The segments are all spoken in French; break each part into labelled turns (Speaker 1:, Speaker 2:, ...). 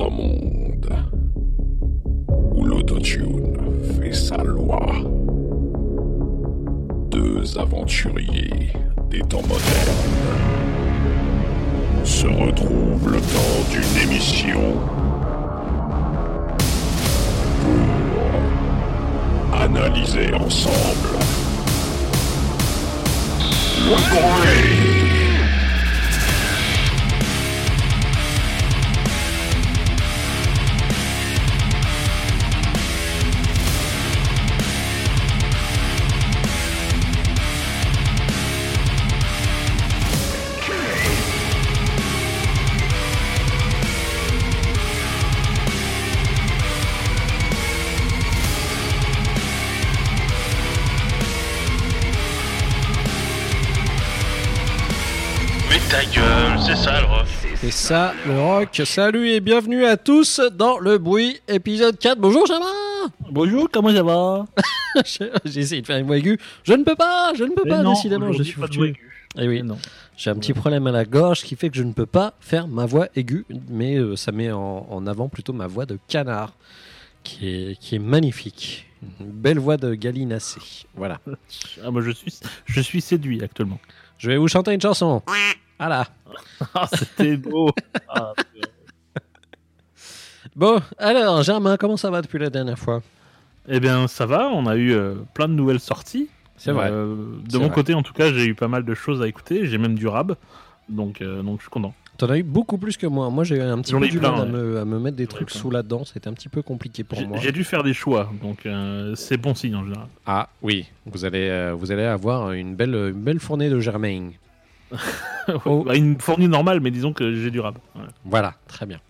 Speaker 1: un monde où l'autotune fait sa loi. Deux aventuriers des temps modernes se retrouvent le temps d'une émission pour analyser ensemble le bruit.
Speaker 2: C'est ça, le rock.
Speaker 3: Salut et bienvenue à tous dans le bruit, épisode 4. Bonjour, Jamin
Speaker 4: Bonjour, comment ça va
Speaker 3: J'ai essayé de faire une voix aiguë. Je ne peux pas, je ne peux
Speaker 4: Mais
Speaker 3: pas,
Speaker 4: non,
Speaker 3: décidément, je suis
Speaker 4: pas de
Speaker 3: foutu.
Speaker 4: aiguë.
Speaker 3: Eh oui,
Speaker 4: Mais non.
Speaker 3: j'ai un petit problème à la gorge qui fait que je ne peux pas faire ma voix aiguë, mais euh, ça met en, en avant plutôt ma voix de canard, qui est, qui est magnifique. Une belle voix de gallinacé. Voilà.
Speaker 4: Ah, moi, je suis, je suis séduit actuellement.
Speaker 3: Je vais vous chanter une chanson. Voilà.
Speaker 4: Ah, c'était beau. Ah,
Speaker 3: Bon, alors, Germain, comment ça va depuis la dernière fois?
Speaker 4: Eh bien, ça va, on a eu euh, plein de nouvelles sorties.
Speaker 3: C'est vrai.
Speaker 4: Euh, de mon
Speaker 3: vrai.
Speaker 4: côté, en tout cas, j'ai eu pas mal de choses à écouter. J'ai même du rab. Donc, euh, donc je suis content.
Speaker 3: T'en as eu beaucoup plus que moi. Moi, j'ai eu un petit peu du mal à, me, à me mettre des trucs
Speaker 4: plein.
Speaker 3: sous la dent. C'était un petit peu compliqué pour moi.
Speaker 4: j'ai dû faire des choix. Donc, euh, c'est bon signe en général.
Speaker 3: Ah oui, vous allez, euh, vous allez avoir une belle, une belle fournée de Germain. Oh.
Speaker 4: Bah, une fournie normale, mais disons que j'ai du rab.
Speaker 3: Voilà, très bien.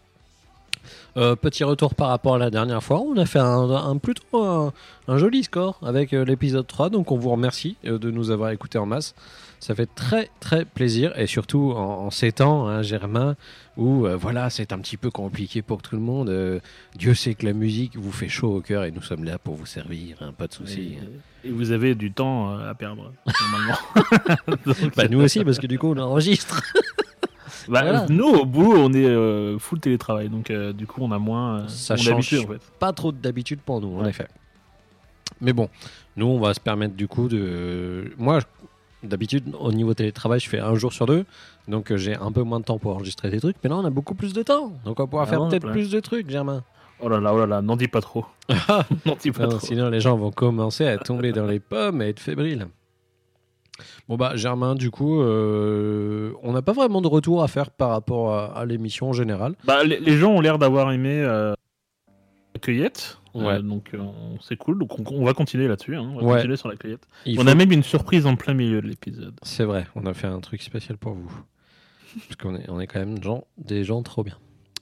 Speaker 3: Euh, petit retour par rapport à la dernière fois, on a fait un, un plutôt un, un joli score avec euh, l'épisode 3, donc on vous remercie euh, de nous avoir écoutés en masse. Ça fait très très plaisir et surtout en, en ces temps, hein, Germain, où euh, voilà, c'est un petit peu compliqué pour tout le monde. euh, Dieu sait que la musique vous fait chaud au cœur et nous sommes là pour vous servir, hein, pas de souci.
Speaker 4: Et, et vous avez du temps euh, à perdre, normalement. Donc,
Speaker 3: Bah, nous aussi, parce que du coup on enregistre.
Speaker 4: Bah,
Speaker 3: Voilà.
Speaker 4: Nous, au boulot, on est euh, full télétravail, donc euh, du coup, on a moins. euh,
Speaker 3: Ça change.
Speaker 4: en fait.
Speaker 3: pas trop d'habitude pour nous, en effet. Mais bon, nous, on va se permettre du coup de. Moi, d'habitude, au niveau télétravail, je fais un jour sur deux. Donc, euh, j'ai un peu moins de temps pour enregistrer des trucs. Mais là, on a beaucoup plus de temps. Donc, on va pouvoir
Speaker 4: Ah
Speaker 3: faire peut-être plus de trucs, Germain.
Speaker 4: Oh là là, oh là là, n'en dis pas trop. n'en dis pas
Speaker 3: Non,
Speaker 4: trop.
Speaker 3: sinon, les gens vont commencer à tomber dans les pommes et être fébriles. Bon, bah, Germain, du coup, euh, on n'a pas vraiment de retour à faire par rapport à, à l'émission en général.
Speaker 4: Bah, les, les gens ont l'air d'avoir aimé euh, la cueillette.
Speaker 3: Ouais.
Speaker 4: Euh, donc, euh, on- c'est cool. Donc, on, on va continuer là-dessus. hein. On va
Speaker 3: Ouais.
Speaker 4: continuer sur la cueillette.
Speaker 3: Il
Speaker 4: on
Speaker 3: faut-
Speaker 4: a même une surprise en plein milieu de l'épisode.
Speaker 3: C'est vrai, on a fait un truc spécial pour vous. Parce qu'on est, on est quand même gens- des gens trop bien.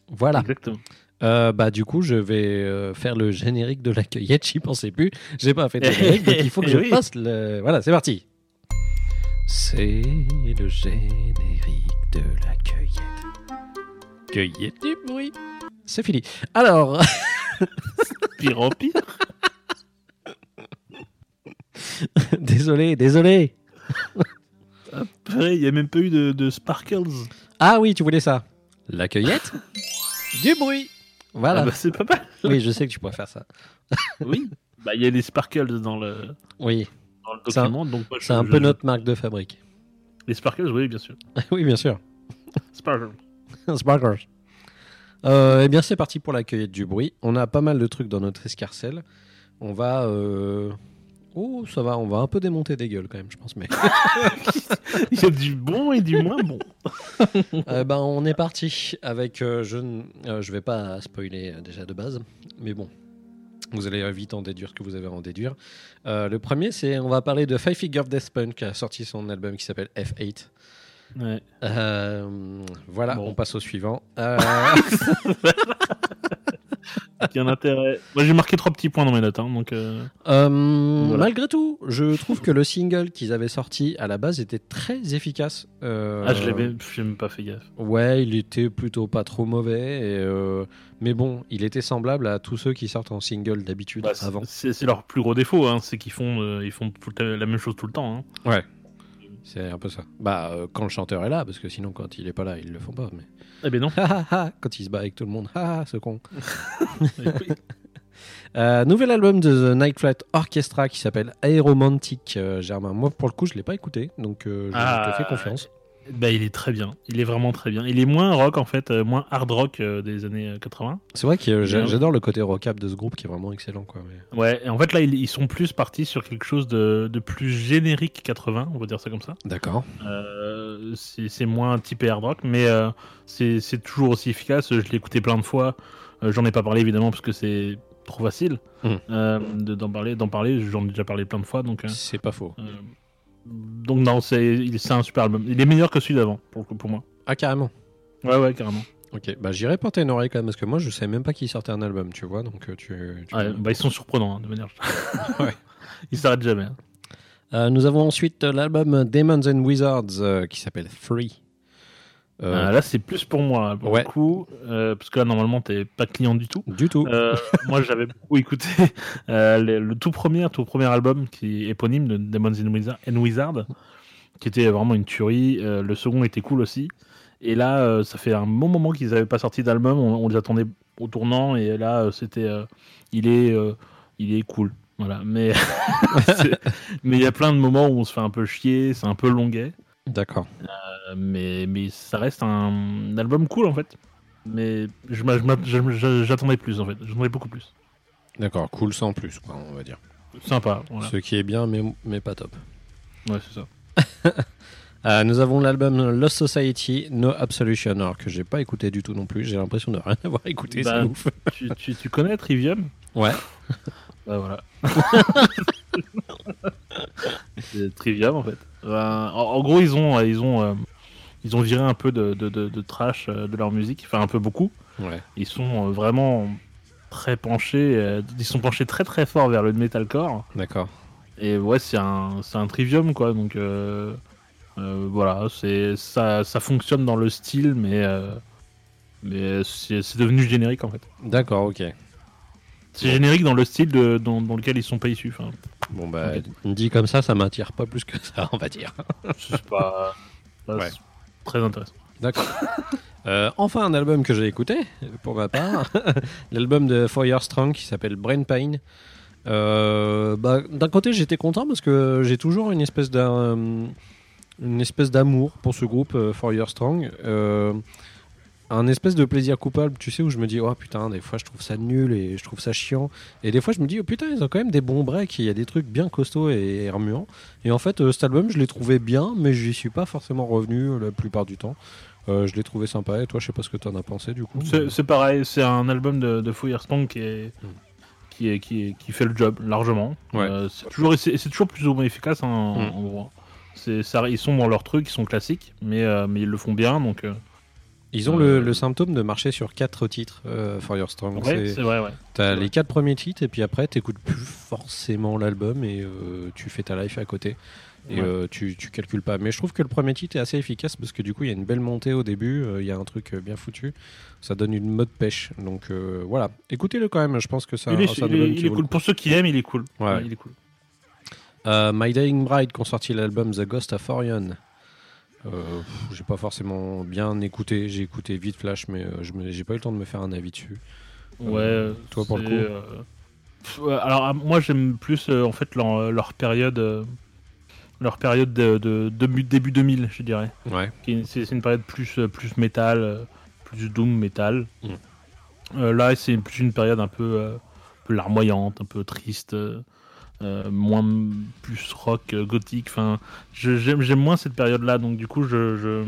Speaker 3: Voilà.
Speaker 4: Exactement.
Speaker 3: Euh, bah du coup, je vais euh, faire le générique de la cueillette. J'y pensais plus. J'ai pas fait de générique, donc il faut que je
Speaker 4: Oui.
Speaker 3: fasse le. Voilà, c'est parti. C'est le générique de la cueillette. Cueillette du bruit. C'est fini. Alors,
Speaker 4: Pire en pire.
Speaker 3: désolé, désolé.
Speaker 4: Après, il n'y a même pas eu de, de sparkles.
Speaker 3: Ah oui, tu voulais ça. La cueillette du bruit. Voilà.
Speaker 4: Ah bah, c'est pas mal.
Speaker 3: Oui, je sais que tu pourrais faire ça.
Speaker 4: Oui. Bah, il y a des sparkles dans le,
Speaker 3: Oui,
Speaker 4: dans le
Speaker 3: C'est un-
Speaker 4: document. donc moi, je-
Speaker 3: c'est un
Speaker 4: je-
Speaker 3: peu
Speaker 4: je-
Speaker 3: notre marque de fabrique.
Speaker 4: Les sparkles, oui, bien sûr.
Speaker 3: oui, bien sûr.
Speaker 4: Sparkles.
Speaker 3: Sparkers. Euh, eh bien, c'est parti pour la cueillette du bruit. On a pas mal de trucs dans notre escarcelle. On va. euh, Oh, ça va, on va un peu démonter des gueules quand même, je pense. Mais
Speaker 4: Il y a du bon et du moins bon.
Speaker 3: Euh, ben, on est parti avec. euh, je ne je vais pas spoiler déjà de base, mais bon. Vous allez vite en déduire ce que vous avez à en déduire. Le premier, c'est on va parler de Five Finger Death Punch qui a sorti son album qui s'appelle F8.
Speaker 4: Ouais.
Speaker 3: Euh, voilà,
Speaker 4: Bon.
Speaker 3: on passe au suivant. Euh,
Speaker 4: Il y a un intérêt. Moi, j'ai marqué trois petits points dans mes notes. hein, donc, euh,
Speaker 3: Euh,
Speaker 4: Voilà.
Speaker 3: Malgré tout, je trouve que le single qu'ils avaient sorti à la base était très efficace. Euh,
Speaker 4: Ah, je j'ai même pas fait gaffe.
Speaker 3: Ouais, il était plutôt pas trop mauvais. et, euh, Mais bon, il était semblable à tous ceux qui sortent en single d'habitude
Speaker 4: Bah,
Speaker 3: avant.
Speaker 4: c'est leur plus gros défaut, hein, c'est qu'ils font, euh, ils font la même chose tout le temps. hein.
Speaker 3: Ouais. C'est un peu ça. Bah, euh, quand le chanteur est là, parce que sinon, quand il est pas là, ils le font pas. Mais
Speaker 4: Eh ben non.
Speaker 3: Quand il se bat avec tout le monde, ah, ce con. Euh, nouvel album de The Night Flight Orchestra qui s'appelle Aeromantic. Euh, Germain, moi pour le coup, je l'ai pas écouté, donc euh, je
Speaker 4: Ah,
Speaker 3: te fais confiance.
Speaker 4: Bah, il est très bien. Il est vraiment très bien. Il est moins rock en fait, euh, moins hard rock euh, des années euh, 80.
Speaker 3: C'est vrai que euh, j'adore le côté rockap de ce groupe qui est vraiment excellent, quoi. mais-
Speaker 4: Ouais, et en fait là ils, ils sont plus partis sur quelque chose de, de plus générique 80, on va dire ça comme ça.
Speaker 3: D'accord.
Speaker 4: Euh, c'est moins typé hard rock, mais euh, c'est toujours aussi efficace. Je l'ai écouté plein de fois. Euh, J'en ai pas parlé évidemment parce que c'est trop facile
Speaker 3: Mm.
Speaker 4: euh, de- d'en parler. D'en parler, j'en ai déjà parlé plein de fois. Donc, euh,
Speaker 3: C'est pas faux.
Speaker 4: Donc non, c'est il- c'est un super album. Il est meilleur que celui d'avant pour, pour moi.
Speaker 3: Ah, carrément.
Speaker 4: Ouais, ouais, carrément.
Speaker 3: Ok, bah j'irai porter une oreille quand même, parce que moi je savais même pas qu'il sortait un album, tu vois, donc euh, tu. tu-
Speaker 4: Ouais, bah, ils sont surprenants hein, de manière.
Speaker 3: Ouais.
Speaker 4: Ils s'arrêtent jamais. hein.
Speaker 3: Euh, nous avons ensuite euh, l'album Demons and Wizards euh, qui s'appelle Free. Euh,
Speaker 4: Euh, là, c'est plus pour moi pour
Speaker 3: Ouais.
Speaker 4: le coup, euh, parce que là normalement t'es pas client du tout.
Speaker 3: Du tout.
Speaker 4: Euh, moi, j'avais beaucoup écouté euh, le, le tout premier, tout premier album qui est éponyme de Demons and Wizard, and Wizard, qui était vraiment une tuerie. Euh, le second était cool aussi. Et là, euh, ça fait un bon moment qu'ils n'avaient pas sorti d'album. On, on les attendait au tournant. Et là, euh, c'était, euh, il est, euh, il est cool. Voilà. Mais mais il y a plein de moments où on se fait un peu chier. C'est un peu longuet.
Speaker 3: D'accord.
Speaker 4: Euh, mais, mais ça reste un, album cool en fait. Mais j'attendais plus en fait. J'attendais beaucoup plus.
Speaker 3: D'accord, cool sans plus, quoi, on va dire.
Speaker 4: Sympa. Voilà.
Speaker 3: Ce qui est bien, mais, mais pas top.
Speaker 4: Ouais, c'est ça.
Speaker 3: Euh, nous avons l'album Lost Society, No Absolution, alors que j'ai pas écouté du tout non plus. J'ai l'impression de rien avoir écouté,
Speaker 4: Bah,
Speaker 3: c'est ouf.
Speaker 4: tu, tu, tu connais Trivium?
Speaker 3: Ouais.
Speaker 4: Bah voilà. C'est Trivium en fait. Ben, en, en gros, ils ont, ils ont, euh, ils ont viré un peu de, de, de, de trash euh, de leur musique, enfin un peu beaucoup.
Speaker 3: Ouais.
Speaker 4: Ils sont euh, vraiment très penchés, euh, ils sont penchés très très fort vers le metalcore.
Speaker 3: D'accord.
Speaker 4: Et ouais, c'est un, c'est un trivium quoi. Donc euh, euh, voilà, c'est ça, ça fonctionne dans le style, mais euh, mais c'est c'est devenu générique en fait.
Speaker 3: D'accord, ok.
Speaker 4: C'est générique dans le style de, dans, dans lequel ils sont pas issus.
Speaker 3: Bon, bah, dit comme ça, ça m'attire pas plus que ça, on va dire.
Speaker 4: c'est pas,
Speaker 3: Ouais.
Speaker 4: très intéressant.
Speaker 3: D'accord. Euh, enfin, un album que j'ai écouté, pour ma part. L'album de Foyer Strong qui s'appelle Brain Pain. Euh, bah, D'un côté, j'étais content parce que j'ai toujours une espèce d'un. Une espèce d'amour pour ce groupe euh, Strong. Un espèce de plaisir coupable, tu sais, où je me dis, oh putain, des fois je trouve ça nul et je trouve ça chiant. Et des fois je me dis, oh putain, ils ont quand même des bons breaks, il y a des trucs bien costauds et remuants. Et en fait, euh, cet album, je l'ai trouvé bien, mais j'y suis pas forcément revenu euh, la plupart du temps. Euh, je l'ai trouvé sympa. Et toi, je sais pas ce que t'en as pensé du coup.
Speaker 4: C'est pareil, c'est un album de, de Firestone qui est,
Speaker 3: Mm.
Speaker 4: qui, est, qui, est- qui fait le job largement.
Speaker 3: Ouais.
Speaker 4: Euh, c'est toujours, c'est c'est toujours plus ou moins efficace hein, en,
Speaker 3: Mm.
Speaker 4: en gros. C'est- ça- ils sont dans leur truc, ils sont classiques, mais, euh, mais ils le font bien. Donc, euh,
Speaker 3: Ils ont
Speaker 4: Euh,
Speaker 3: le, le symptôme de marcher sur quatre titres euh, For Your Strong.
Speaker 4: ouais,
Speaker 3: C'est-
Speaker 4: vrai, ouais.
Speaker 3: T'as les quatre premiers titres et puis après t'écoutes plus forcément l'album et euh, tu fais ta life à côté et
Speaker 4: Ouais.
Speaker 3: euh, tu, tu calcules pas. Mais je trouve que le premier titre est assez efficace parce que du coup il y a une belle montée au début, il y a un truc bien foutu, ça donne une mode pêche. Donc voilà, écoutez-le quand même. Je pense que ça.
Speaker 4: il est,
Speaker 3: ça
Speaker 4: il est- il est cool. Pour ceux qui aiment, il est cool.
Speaker 3: Ouais.
Speaker 4: Il est cool.
Speaker 3: My Dying Bride qui ont sorti l'album The Ghost of Orion. Euh, j'ai pas forcément bien écouté, j'ai écouté vite flash, mais euh, je j'ai pas eu le temps de me faire un avis dessus.
Speaker 4: Ouais.
Speaker 3: Euh, toi, pour le coup
Speaker 4: euh, pff, ouais, Alors, ah, moi, j'aime plus en fait leur, leur période. leur période de, de- de début 2000, je dirais.
Speaker 3: Ouais.
Speaker 4: C'est une période plus, plus métal, plus doom métal.
Speaker 3: Mm.
Speaker 4: Là, c'est plus une période un peu, un peu larmoyante, un peu triste, euh, moins plus rock, euh, gothique. Enfin, j'aime moins cette période-là, donc du coup, je,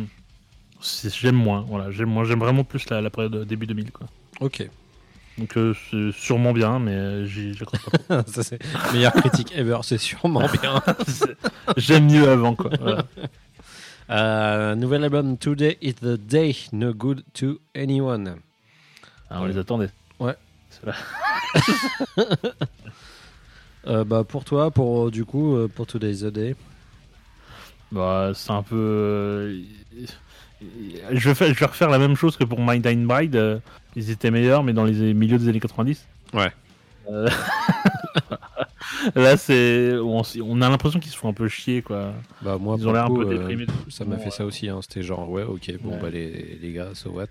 Speaker 4: j'aime moins. Voilà, j'aime moins. J'aime vraiment plus la, la période début 2000, quoi.
Speaker 3: Ok.
Speaker 4: Donc euh, c'est sûrement bien, mais j'y crois pas.
Speaker 3: Ça, c'est meilleure critique ever, c'est sûrement bien.
Speaker 4: J'aime mieux avant, quoi. Voilà.
Speaker 3: Euh, nouvel album Today is the Day No Good to Anyone.
Speaker 4: Ah, on les attendait.
Speaker 3: Ouais. Euh, bah pour toi, pour du coup, euh, pour Today's the Day.
Speaker 4: Bah, c'est un peu. euh, Je vais, faire, je vais refaire la même chose que pour My Dying Bride. euh, Ils étaient meilleurs, mais dans les milieux des années 90.
Speaker 3: Ouais.
Speaker 4: Euh, Là, c'est. On, a l'impression qu'ils se font un peu chier, quoi.
Speaker 3: Bah, moi,
Speaker 4: Ils
Speaker 3: pour
Speaker 4: ont l'air
Speaker 3: le
Speaker 4: un
Speaker 3: coup,
Speaker 4: peu
Speaker 3: euh,
Speaker 4: déprimés.
Speaker 3: ça m'a
Speaker 4: Bon,
Speaker 3: fait ça aussi. hein. C'était genre, ouais, ok, bon,
Speaker 4: Ouais.
Speaker 3: bah, les, les gars, so what.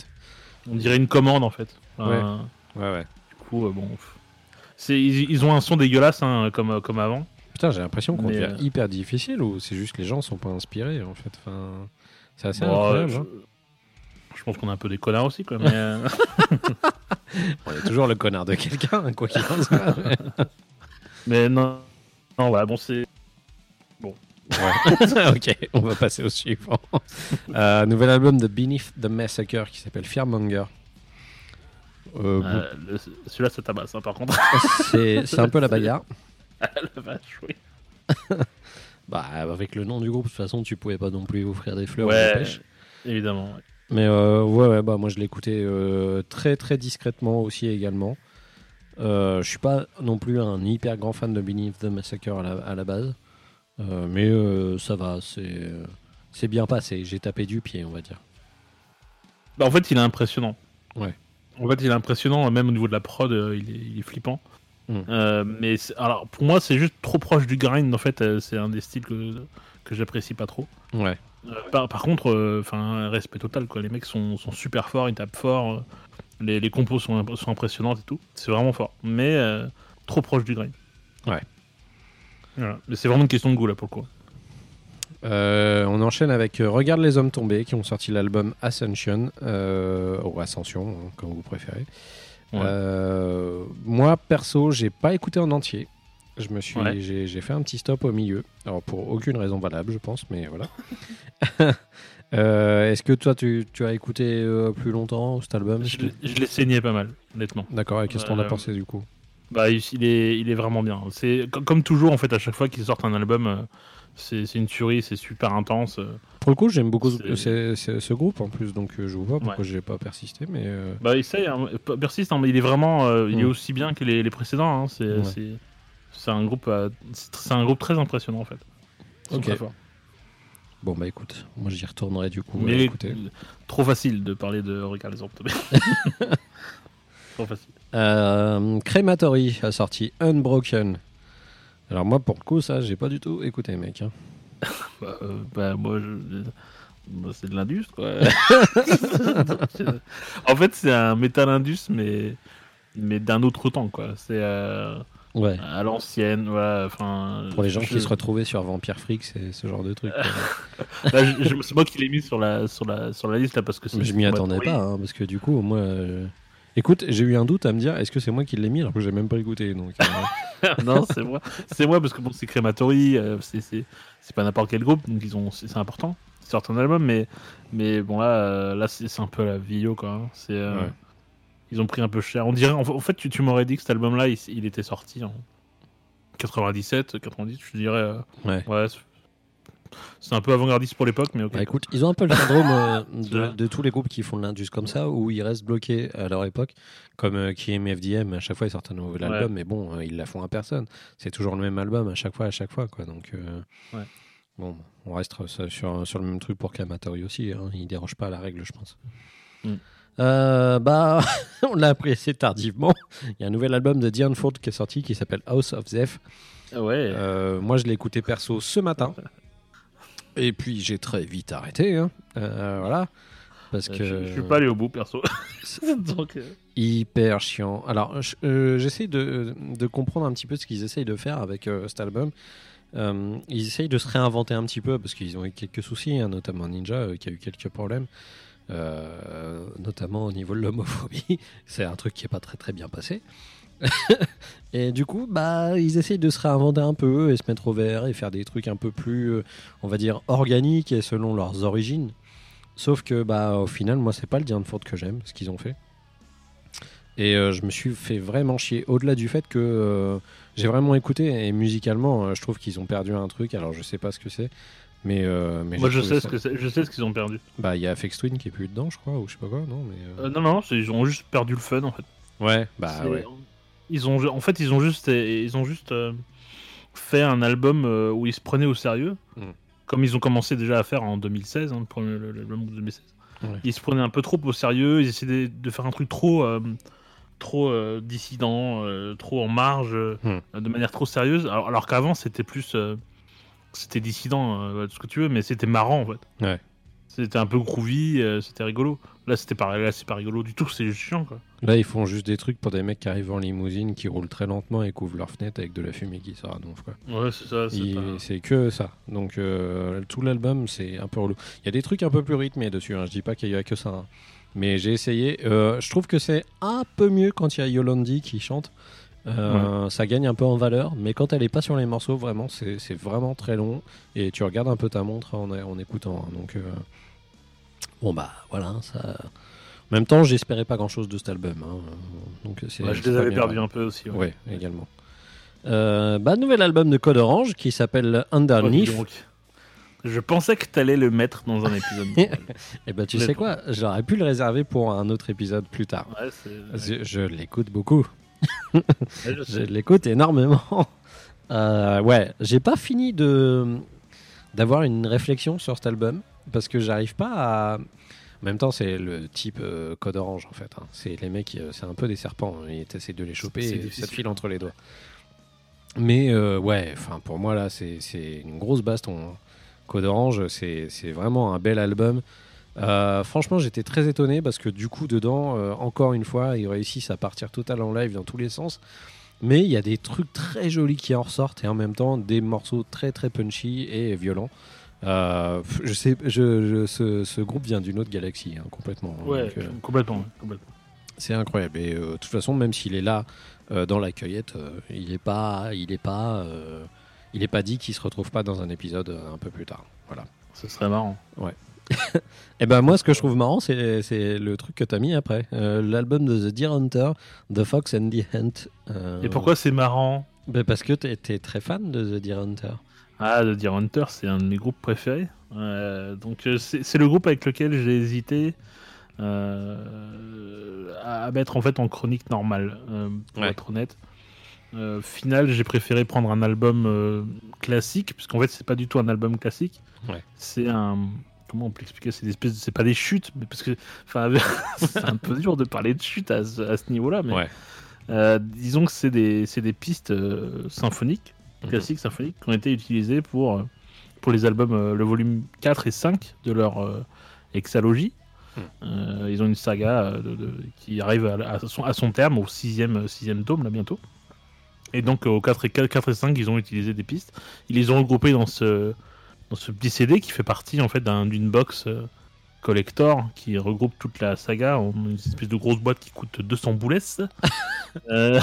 Speaker 4: On dirait une commande, en fait. Enfin,
Speaker 3: Ouais, ouais.
Speaker 4: Du coup, euh, bon. pff. Ils, ils ont un son dégueulasse, hein, comme, comme avant.
Speaker 3: Putain, j'ai l'impression qu'on devient
Speaker 4: euh,
Speaker 3: hyper difficile ou c'est juste que les gens sont pas inspirés en fait. Enfin, c'est assez
Speaker 4: Bon,
Speaker 3: incroyable.
Speaker 4: je,
Speaker 3: hein.
Speaker 4: je pense qu'on est un peu des connards aussi, quoi. Mais, euh,
Speaker 3: On est toujours le connard de quelqu'un, hein, quoi qu'il en soit.
Speaker 4: mais non. Non, voilà, bon, c'est.
Speaker 3: Ouais. ok, on va passer au suivant. Euh, nouvel album de Beneath the Massacre qui s'appelle Fearmonger. Euh,
Speaker 4: euh, le- celui-là, ça tabasse, hein, par contre.
Speaker 3: c'est c'est un peu la bagarre.
Speaker 4: La vache, oui.
Speaker 3: Bah, avec le nom du groupe, de toute façon, tu pouvais pas non plus offrir des fleurs
Speaker 4: Ouais,
Speaker 3: pêches.
Speaker 4: évidemment. ouais.
Speaker 3: Mais euh, ouais, ouais, bah moi je écouté euh, très très discrètement aussi également. Euh, je suis pas non plus un hyper grand fan de Beneath the Massacre à la, à la base, Euh, mais ça va, c'est c'est bien passé. J'ai tapé du pied, on va dire.
Speaker 4: Bah, en fait, il est impressionnant.
Speaker 3: Ouais.
Speaker 4: En fait, il est impressionnant, même au niveau de la prod, euh, il, est, il est flippant.
Speaker 3: Mm.
Speaker 4: Euh, mais alors, pour moi, c'est juste trop proche du grind. En fait, euh, c'est un des styles que, que j'apprécie pas trop.
Speaker 3: Ouais.
Speaker 4: Euh, par, par contre, enfin, respect total. Quoi. Les mecs sont, sont super forts, ils tapent fort. les, les compos sont, imp- sont impressionnantes et tout. C'est vraiment fort. Mais trop proche du grind.
Speaker 3: Ouais.
Speaker 4: Voilà. Mais c'est vraiment une question de goût là pour le coup.
Speaker 3: Euh, on enchaîne avec euh, Regarde les hommes tombés qui ont sorti l'album Ascension, euh, ou Ascension, hein, comme vous préférez.
Speaker 4: Ouais.
Speaker 3: Euh, moi, perso, j'ai pas écouté en entier. Je me suis,
Speaker 4: Ouais.
Speaker 3: j'ai, fait un petit stop au milieu. Alors pour aucune raison valable, je pense, mais voilà. Est-ce que toi, tu, tu as écouté plus longtemps cet album?
Speaker 4: Je l'ai- je l'ai saigné pas mal, honnêtement.
Speaker 3: D'accord. Et qu'est-ce as
Speaker 4: Euh,
Speaker 3: pensé du coup?
Speaker 4: Bah, il est, il est vraiment bien. C'est co- comme toujours en fait à chaque fois qu'ils sortent un album, c'est une tuerie, c'est super intense.
Speaker 3: Pour le coup, j'aime beaucoup ce, ce- ce groupe en plus, donc euh, je vois pas pourquoi
Speaker 4: Ouais.
Speaker 3: j'ai pas persisté, mais euh,
Speaker 4: Bah, essaye, hein, persiste, hein, mais il est vraiment, euh, il est
Speaker 3: Mm.
Speaker 4: aussi bien que les, les précédents. hein, C'est
Speaker 3: Ouais.
Speaker 4: un groupe, euh, c'est un groupe très impressionnant en fait.
Speaker 3: Ok.
Speaker 4: très forts.
Speaker 3: bon bah écoute, moi j'y retournerai du coup.
Speaker 4: Mais trop facile de parler de Regarde les Orthobés. trop facile.
Speaker 3: Crematory a sorti Unbroken. Alors moi pour le coup ça j'ai pas du tout écouté mec. hein.
Speaker 4: Bah, euh, bah, moi, je... bah, c'est de l'indus, quoi. en fait, c'est un métal indus, mais, mais d'un autre temps, quoi. C'est euh,
Speaker 3: Ouais.
Speaker 4: à l'ancienne, voilà. Enfin,
Speaker 3: Pour les gens
Speaker 4: je-
Speaker 3: qui se retrouvaient sur Vampire Freak, c'est ce genre de truc.
Speaker 4: je- c'est moi qui l'ai mis sur la, sur, la, sur la liste, là, parce que
Speaker 3: je m'y
Speaker 4: bah,
Speaker 3: attendais pas hein, parce que du coup moi. euh, Écoute, j'ai eu un doute à me dire est-ce que c'est moi qui l'ai mis alors que j'ai même pas écouté donc. euh,
Speaker 4: non, c'est moi. C'est moi, parce que bon, c'est Crematory, euh, c'est- pas n'importe quel groupe, donc ils ont, c'est important. Ils sortent un album, mais, mais bon, là, euh, là c'est un peu la vieillot, quoi. hein. C'est.
Speaker 3: Ouais.
Speaker 4: Ils ont pris un peu cher. On dirait, en fa- en fait, tu, tu m'aurais dit que cet album-là, il, il était sorti en 97, 90, je dirais.
Speaker 3: Ouais.
Speaker 4: ouais, c'est- un peu avant-gardiste pour l'époque, mais ok.
Speaker 3: Bah écoute, ils ont un peu le syndrome euh, de, tous les groupes qui font de l'indus comme ça, où ils restent bloqués à leur époque, comme euh, KM FDM, à chaque fois ils sortent un
Speaker 4: Ouais.
Speaker 3: album, mais bon, euh, ils la font à personne. C'est toujours le même album à chaque fois, à chaque fois, quoi. Donc, euh,
Speaker 4: Ouais.
Speaker 3: bon, on reste sur, le même truc pour Crematory aussi, hein. il déroge pas à la règle, je pense.
Speaker 4: Mm.
Speaker 3: Euh, bah, on l'a appris assez tardivement. Il y a un nouvel album de Diane Ford qui est sorti qui s'appelle House of Zeph.
Speaker 4: Ah Ouais.
Speaker 3: Euh, moi, je l'ai écouté perso ce matin. Et puis, j'ai très vite arrêté. hein. Euh, voilà. Parce
Speaker 4: Euh,
Speaker 3: que.
Speaker 4: je, je suis pas allé au bout, perso. Donc, euh,
Speaker 3: Hyper chiant. Alors, je- j'essaie de, de comprendre un petit peu ce qu'ils essayent de faire avec cet album. Ils essayent de se réinventer un petit peu parce qu'ils ont eu quelques soucis, hein, notamment Ninja qui a eu quelques problèmes, euh, notamment au niveau de l'homophobie. C'est un truc qui est pas très très bien passé. et du coup, bah, ils essayent de se réinventer un peu et se mettre au vert et faire des trucs un peu plus, euh, on va dire, organiques et selon leurs origines. Sauf que, bah, au final, moi, c'est pas le Diane Ford que j'aime, ce qu'ils ont fait. Et euh, je me suis fait vraiment chier. Au-delà du fait que euh, j'ai vraiment écouté et musicalement, euh, je trouve qu'ils ont perdu un truc. Alors, je sais pas ce que c'est. Mais, euh, mais
Speaker 4: moi, je sais,
Speaker 3: ça-
Speaker 4: ce que c'est- je sais ce qu'ils ont perdu.
Speaker 3: Bah, il y a Afex Twin qui est plus dedans, je crois, ou je sais pas quoi, non mais, euh,
Speaker 4: Euh, non, non, ils ont juste perdu le fun, en fait.
Speaker 3: Ouais, bah ouais.
Speaker 4: Ils ont, en fait, ils ont juste, ils ont juste euh, fait un album euh, où ils se prenaient au sérieux,
Speaker 3: Mm.
Speaker 4: comme ils ont commencé déjà à faire en 2016, hein, le premier le- de 2016.
Speaker 3: Ouais.
Speaker 4: Ils se prenaient un peu trop au sérieux, ils essayaient de, faire un truc trop, euh, trop euh, dissident, euh, trop en marge,
Speaker 3: Hmm.
Speaker 4: de manière trop sérieuse. Alors, alors qu'avant, c'était plus. c'était dissident, ce que tu veux, mais c'était marrant en fait.
Speaker 3: Ouais.
Speaker 4: C'était un peu groovy, euh, c'était rigolo. Là, c'était pas, là, c'est pas rigolo du tout, c'est juste chiant quoi.
Speaker 3: Là, ils font juste des trucs pour des mecs qui arrivent en limousine, qui roulent très lentement et qui ouvrent leurs fenêtres avec de la fumée qui sort. Donc, quoi.
Speaker 4: Ouais, c'est ça. Pas-
Speaker 3: C'est que ça. Donc euh, tout l'album, c'est un peu relou. Il y a des trucs un peu plus rythmés dessus. Hein. Je dis pas qu'il y a que ça. hein. Mais j'ai essayé. Euh, je trouve que c'est un peu mieux quand il y a Yolandi qui chante. Euh, Ça gagne un peu en valeur. Mais quand elle est pas sur les morceaux, vraiment, c'est vraiment très long. Et tu regardes un peu ta montre en, en écoutant. hein. Donc euh, bon bah voilà. hein, Ça... En même temps, j'espérais pas grand chose de cet album. hein. Donc c'est.
Speaker 4: Ouais, je les avais perdus un peu aussi. Ouais,
Speaker 3: également. Euh, bah, nouvel album de Code Orange qui s'appelle Underneath.
Speaker 4: Je pensais que t'allais le mettre dans un épisode.
Speaker 3: Et bah, tu sais quoi, j'aurais pu le réserver pour un autre épisode plus tard.
Speaker 4: ouais, c'est-
Speaker 3: Je, je l'écoute beaucoup.
Speaker 4: je
Speaker 3: l'écoute énormément. Euh, ouais, j'ai pas fini de d'avoir une réflexion sur cet album parce que j'arrive pas à. En même temps, c'est le type euh, Code Orange en fait. hein. C'est les mecs, euh, c'est un peu des serpents. hein. Ils essaient de les choper et
Speaker 4: difficile.
Speaker 3: ça te file entre les doigts. Mais euh, ouais, enfin pour moi là, c'est une grosse baston. hein. Code Orange, c'est c'est vraiment un bel album. Euh, franchement, j'étais très étonné parce que du coup, dedans, euh, encore une fois, ils réussissent à partir total en live dans tous les sens. Mais il y a des trucs très jolis qui en ressortent et en même temps des morceaux très très punchy et violents. Euh, je sais, je, je- ce, ce groupe vient d'une autre galaxie hein, complètement.
Speaker 4: Ouais,
Speaker 3: Donc,
Speaker 4: complètement,
Speaker 3: c'est incroyable. Et de toute façon, même s'il est là dans la cueillette, il n'est pas, il est pas, il est pas dit qu'il se retrouve pas dans un épisode un peu plus tard. Voilà.
Speaker 4: Ce serait marrant.
Speaker 3: Et ben moi, ce que je trouve marrant, c'est c'est le truc que tu as mis après, Euh, l'album de The Deer Hunter, The Fox and the Hunt. Euh,
Speaker 4: Et pourquoi c'est marrant?
Speaker 3: Ben Parce que tu es, très fan de The Deer Hunter.
Speaker 4: Ah, The Deer Hunter, c'est un de mes groupes préférés. Euh, donc, c'est c'est le groupe avec lequel j'ai hésité euh, à mettre en fait en chronique normale, euh, pour
Speaker 3: Ouais.
Speaker 4: être honnête. Euh, final, j'ai préféré prendre un album euh, classique, parce qu'en fait, c'est pas du tout un album classique.
Speaker 3: Ouais.
Speaker 4: C'est un. Comment on peut expliquer C'est de- c'est pas des chutes, mais parce que. Enfin, c'est un peu dur de parler de chutes à ce, niveau-là, mais.
Speaker 3: Ouais.
Speaker 4: Euh, disons que c'est des, c'est des pistes euh, symphoniques,
Speaker 3: Mhm.
Speaker 4: classiques symphoniques, qui ont été utilisées pour, euh, pour les albums, le volume 4 et 5 de leur hexalogie.
Speaker 3: Mhm.
Speaker 4: Euh, ils ont une saga de- de- qui arrive à, à son, à son terme, au sixième, sixième tome, là, bientôt. Et donc, au 4 et, 4 et 5, ils ont utilisé des pistes. Ils les ont regroupées dans ce, dans ce petit CD qui fait partie, en fait, d'un- d'une box euh, collector qui regroupe toute la saga en une espèce de grosse boîte qui coûte 200 boulesses. Euh,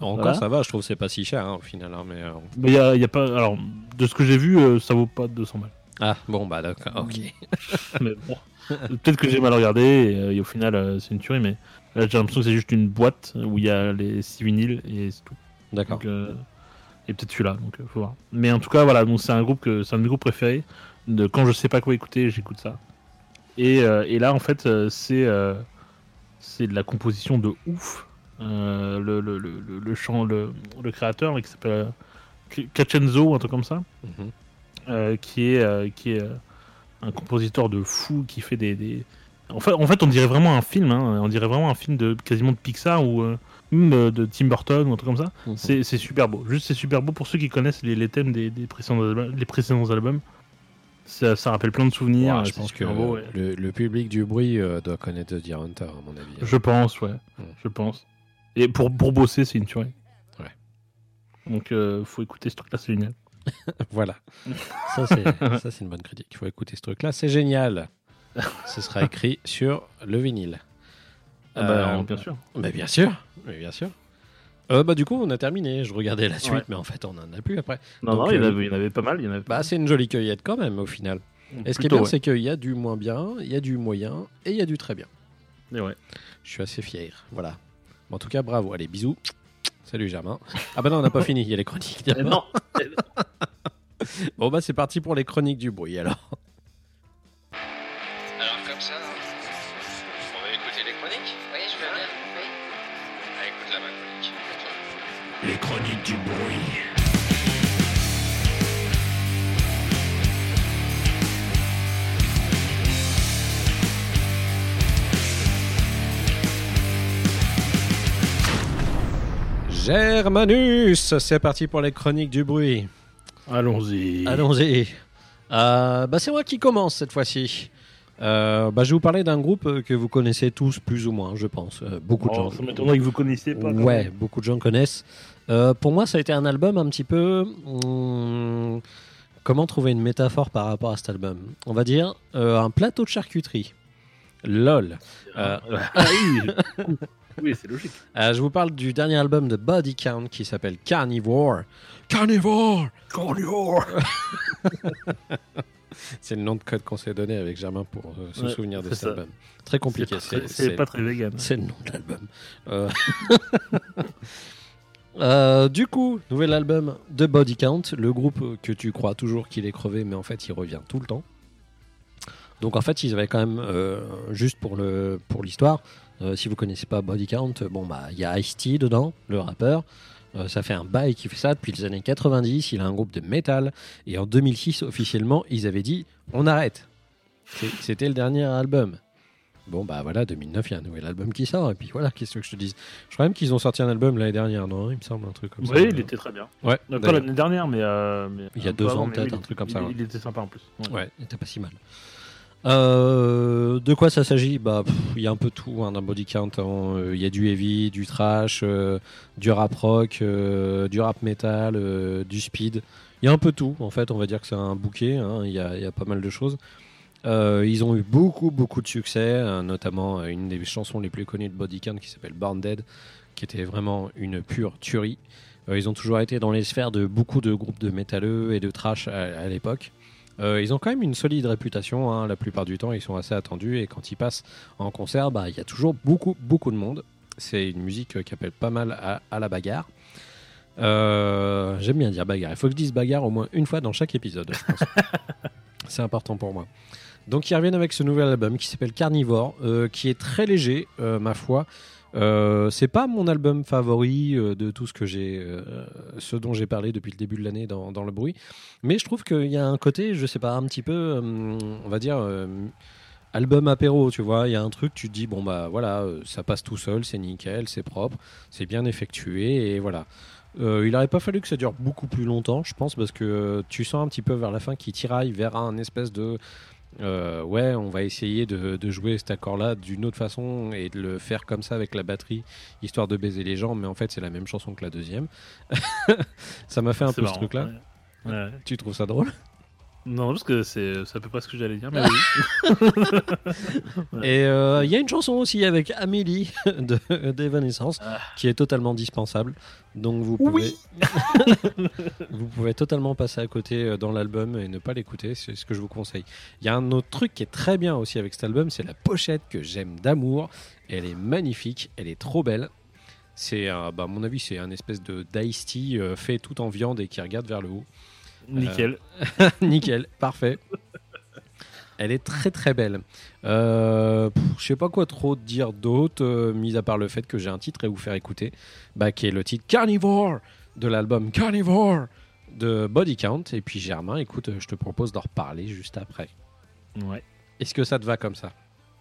Speaker 3: Encore
Speaker 4: Voilà.
Speaker 3: ça va, je trouve que c'est pas si cher hein, au final. hein, mais, euh,
Speaker 4: Mais y a, il y a pas. Alors, de ce que j'ai vu, euh, ça vaut pas 200 balles.
Speaker 3: Ah bon bah d'accord, ok.
Speaker 4: mais bon. Peut-être que j'ai mal regardé et, et au final, c'est une tuerie, mais là, j'ai l'impression que c'est juste une boîte où il y a les 6 vinyles et c'est tout.
Speaker 3: D'accord.
Speaker 4: Euh, et peut-être celui-là, donc euh, faut voir. Mais en tout cas, voilà, donc c'est un groupe que c'est un de mes groupes préférés. De, quand je sais pas quoi écouter, j'écoute ça. Et, euh, et là, en fait, euh, c'est euh, c'est de la composition de ouf. Euh, le, le, le, le, chant, le, le créateur, qui s'appelle euh, Caccenzo, un truc comme ça.
Speaker 3: Mhm.
Speaker 4: euh, qui est, euh, qui est euh, un compositeur de fou qui fait des, des... En, fait, en fait, on dirait vraiment un film, hein, on dirait vraiment un film de quasiment de Pixar euh, même de, de Tim Burton ou un truc comme ça.
Speaker 3: Mhm.
Speaker 4: C'est c'est super beau. Juste, c'est super beau pour ceux qui connaissent les, les thèmes des, des précédents albums. Les précédents albums. Ça, ça rappelle plein de souvenirs.
Speaker 3: Ouais, je pense que
Speaker 4: super beau, ouais.
Speaker 3: le, le public du bruit euh, doit connaître The Deer Hunter à mon avis.
Speaker 4: Je pense, ouais. Je pense. Et pour, pour bosser, c'est une tuerie.
Speaker 3: Ouais.
Speaker 4: Donc, euh, faut écouter ce truc-là, c'est génial.
Speaker 3: Voilà. Ça, c'est une bonne critique. Il faut écouter ce truc-là. C'est génial. Ce sera écrit sur le vinyle.
Speaker 4: Ah bah,
Speaker 3: Euh,
Speaker 4: bien sûr.
Speaker 3: mais bien sûr. Mais bien sûr. Euh, bah, du coup, on a terminé. Je regardais la suite,
Speaker 4: Ouais.
Speaker 3: mais en fait, on en a plus après.
Speaker 4: Non,
Speaker 3: donc,
Speaker 4: non, il y, en
Speaker 3: euh,
Speaker 4: avait, il y en avait pas mal. Il y en avait
Speaker 3: Bah, c'est une jolie cueillette quand même, au final. Et ce qui est
Speaker 4: Plutôt,
Speaker 3: bien,
Speaker 4: ouais.
Speaker 3: c'est qu'il y a du moins bien, il y a du moyen et il y a du très bien.
Speaker 4: Et ouais.
Speaker 3: Je suis assez fier. Voilà. En tout cas, bravo. Allez, bisous. Salut Germain. Ah bah non, on n'a pas fini. Il y a les chroniques.
Speaker 4: Eh non.
Speaker 3: Bon bah c'est parti pour les chroniques du bruit. Alors
Speaker 2: Les chroniques
Speaker 1: du bruit.
Speaker 3: Germanus, c'est parti pour les chroniques du bruit.
Speaker 4: Allons-y.
Speaker 3: Allons-y. Euh, bah, c'est moi qui commence cette fois-ci. Euh, bah, je vais vous parler d'un groupe euh, que vous connaissez tous plus ou moins, je pense. Euh, beaucoup de
Speaker 4: Oh,
Speaker 3: gens.
Speaker 4: ça m'étonnerait que vous connaissiez pas.
Speaker 3: Ouais,
Speaker 4: même.
Speaker 3: beaucoup de gens connaissent. Euh, pour moi, ça a été un album un petit peu. hum, comment trouver une métaphore par rapport à cet album? On va dire un plateau de charcuterie. LOL. Euh,
Speaker 4: Ah oui, oui c'est logique.
Speaker 3: Je vous parle du dernier album de Body Count qui s'appelle Carnivore. Carnivore C'est le nom de code qu'on s'est donné avec Germain pour euh, se
Speaker 4: Ouais,
Speaker 3: souvenir de cet
Speaker 4: ça.
Speaker 3: album. Très compliqué.
Speaker 4: C'est pas très- vegan.
Speaker 3: c'est le nom de l'album. Euh, euh, du coup, nouvel album de Body Count, le groupe que tu crois toujours qu'il est crevé, mais en fait il revient tout le temps. Donc en fait ils avaient quand même, juste pour pour l'histoire, euh, si vous connaissez pas Body Count, bon bah il y a Ice-T dedans, le rappeur. Euh, ça fait un bail qui fait ça depuis les années 90. Il a un groupe de métal et en 2006 officiellement ils avaient dit on arrête. C'était le dernier album. Bon, bah voilà, 2009, il y a un nouvel album qui sort. Et puis voilà, qu'est-ce que je te dis Je crois même qu'ils ont sorti un album l'année dernière, non? Il me semble un truc comme ça.
Speaker 4: Oui, il était très bien.
Speaker 3: Ouais,
Speaker 4: Pas l'année dernière, mais, euh, mais
Speaker 3: Il y a deux ans, peut-être,
Speaker 4: oui,
Speaker 3: un truc comme
Speaker 4: il-
Speaker 3: ça,
Speaker 4: Il,
Speaker 3: ouais.
Speaker 4: il était sympa en plus. Ouais.
Speaker 3: Ouais, il était pas si mal. Euh, de quoi ça s'agit Bah, il y a un peu tout hein, dans Body Count. hein. Euh, Il y a du heavy, du trash, euh, du rap rock, du rap metal, du speed. Il y a un peu tout. En fait, on va dire que c'est un bouquet. hein. Il y, a, pas mal de choses. Ils ont eu beaucoup, beaucoup de succès, notamment une des chansons les plus connues de Body Count qui s'appelle Born Dead, qui était vraiment une pure tuerie. Ils ont toujours été dans les sphères de beaucoup de groupes de métalleux et de trash à l'époque. Euh, ils ont quand même une solide réputation. hein. La plupart du temps, ils sont assez attendus et quand ils passent en concert, bah, il y a toujours beaucoup, beaucoup de monde. C'est une musique qui appelle pas mal à, à la bagarre. Euh, J'aime bien dire bagarre. Il faut que je dise bagarre au moins une fois dans chaque épisode. C'est important pour moi. Donc ils reviennent avec ce nouvel album qui s'appelle Carnivore, euh, qui est très léger, ma foi. Euh, c'est pas mon album favori euh, de tout ce que j'ai, euh, ce dont j'ai parlé depuis le début de l'année dans, le bruit, mais je trouve qu'il y a un côté, je sais pas, un petit peu, on va dire, album apéro, tu vois. Il y a un truc, tu te dis, bon bah voilà, ça passe tout seul, c'est nickel, c'est propre, c'est bien effectué, et voilà. Il n'aurait pas fallu que ça dure beaucoup plus longtemps, je pense, parce que tu sens un petit peu vers la fin qu'il tiraille vers un espèce de euh, ouais, on va essayer de, de jouer cet accord-là d'une autre façon et de le faire comme ça avec la batterie, histoire de baiser les gens, mais en fait c'est la même chanson que la deuxième. ça m'a fait un peu ce truc-là.
Speaker 4: ouais. Ouais.
Speaker 3: Tu trouves ça drôle?
Speaker 4: Non, parce que c'est à peu près ce que j'allais dire. Mais oui.
Speaker 3: Et euh, il y a une chanson aussi avec Amélie de d'Evanescence
Speaker 4: Ah.
Speaker 3: qui est totalement dispensable. Donc vous pouvez, vous pouvez totalement passer à côté euh, dans l'album et ne pas l'écouter. C'est ce que je vous conseille. Il y a un autre truc qui est très bien aussi avec cet album, c'est la pochette que j'aime d'amour. Elle est magnifique, elle est trop belle. C'est, un- bah, à mon avis, c'est un espèce de diced tea euh, fait tout en viande et qui regarde vers le haut.
Speaker 4: Nickel.
Speaker 3: Nickel, parfait. Elle est très très belle. Euh, pff, je sais pas quoi trop dire d'autre, euh, mis à part le fait que j'ai un titre à vous faire écouter, bah, qui est le titre Carnivore de l'album Carnivore de Body Count. Et puis Germain, écoute, euh, je te propose d'en reparler juste après.
Speaker 4: Ouais.
Speaker 3: Est-ce que ça te va comme ça?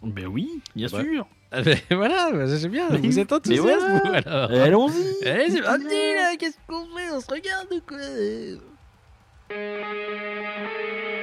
Speaker 4: Ben oui, bien
Speaker 3: Ouais.
Speaker 4: sûr.
Speaker 3: Ah, ben, Voilà, bah, c'est bien,
Speaker 4: Mais
Speaker 3: vous êtes enthousiaste, vous alors.
Speaker 4: Allons-y.
Speaker 3: Allez, c'est parti là, qu'est-ce qu'on fait? On se regarde ou quoi Música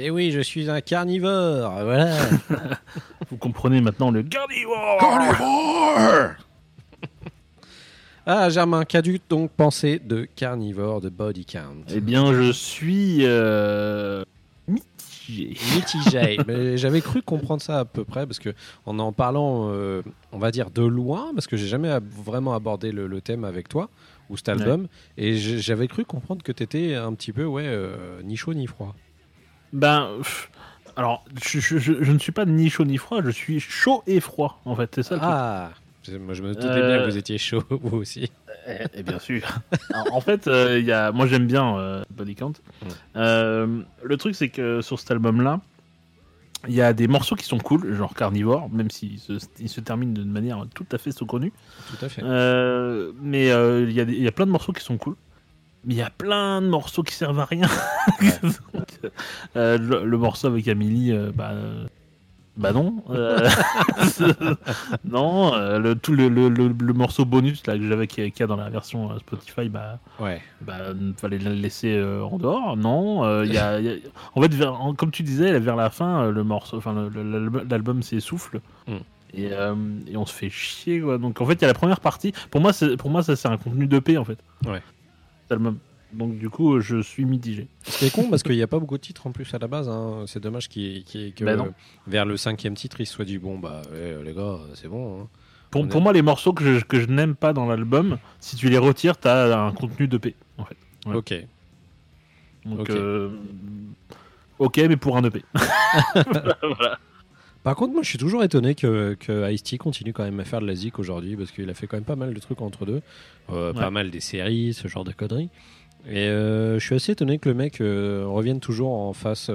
Speaker 3: Et oui, je suis un carnivore. Voilà.
Speaker 4: Vous comprenez maintenant le carnivore.
Speaker 1: Carnivore
Speaker 3: ah, Germain, qu'as-tu donc pensé de carnivore de Body Count?
Speaker 4: Eh bien, je suis euh, mitigé.
Speaker 3: Mitigé. Mais j'avais cru comprendre ça à peu près parce que en en parlant, euh, on va dire de loin, parce que j'ai jamais ab- vraiment abordé le, le thème avec toi ou cet album, et j'avais cru comprendre que t'étais un petit peu ouais euh, ni chaud ni froid.
Speaker 4: Ben, pff, alors, je, je- je- je ne suis pas ni chaud ni froid, je suis chaud et froid, en fait, c'est ça le.
Speaker 3: Ah, moi je me doutais bien que vous étiez chaud vous aussi.
Speaker 4: Eh, eh bien sûr. Alors, en fait, euh, y a... moi j'aime bien euh, Body Count.
Speaker 3: Mm.
Speaker 4: Euh, le truc, c'est que sur cet album-là, il y a des morceaux qui sont cool, genre Carnivore, même s'ils se, ils se terminent d'une manière tout à fait saugrenue.
Speaker 3: Tout à fait.
Speaker 4: Euh, mais euh, il y, y a plein de morceaux qui sont cool. Mais il y a plein de morceaux qui servent à rien. Donc, euh, le, le morceau avec Amélie, euh, bah, euh, bah non. Euh, non, le, tout le, le, le- morceau bonus là, que j'avais qui qu'il y a dans la version Spotify, bah,
Speaker 3: Ouais.
Speaker 4: bah, fallait le laisser en dehors. Non, il y a, il y a- en fait, vers- en- comme tu disais, vers la fin, le morceau, enfin, l'album- s'essouffle.
Speaker 3: Mm.
Speaker 4: Et, euh, et on se fait chier quoi. Donc en fait il y a la première partie. Pour moi pour moi ça c'est un contenu d'EP en fait.
Speaker 3: Ouais.
Speaker 4: Donc du coup je suis mitigé.
Speaker 3: Ce qui est con parce qu'il n'y a pas beaucoup de titres en plus à la base. hein. C'est dommage qu'il y ait- que
Speaker 4: Ben
Speaker 3: vers le cinquième titre il soit dit bon bah ouais, les gars c'est bon. hein.
Speaker 4: Pour,
Speaker 3: est-
Speaker 4: moi les morceaux que je, que je n'aime pas dans l'album, si tu les retires t'as un contenu en fait. Ouais.
Speaker 3: Ok.
Speaker 4: Donc
Speaker 3: Ok.
Speaker 4: euh, ok mais pour un EP. voilà.
Speaker 3: Par contre, moi, je suis toujours étonné que, que Ice-T continue quand même à faire de la zik aujourd'hui, parce qu'il a fait quand même pas mal de trucs entre deux, Euh,
Speaker 4: Ouais.
Speaker 3: pas mal des séries, ce genre de conneries. Et euh, je suis assez étonné que le mec euh, revienne toujours en face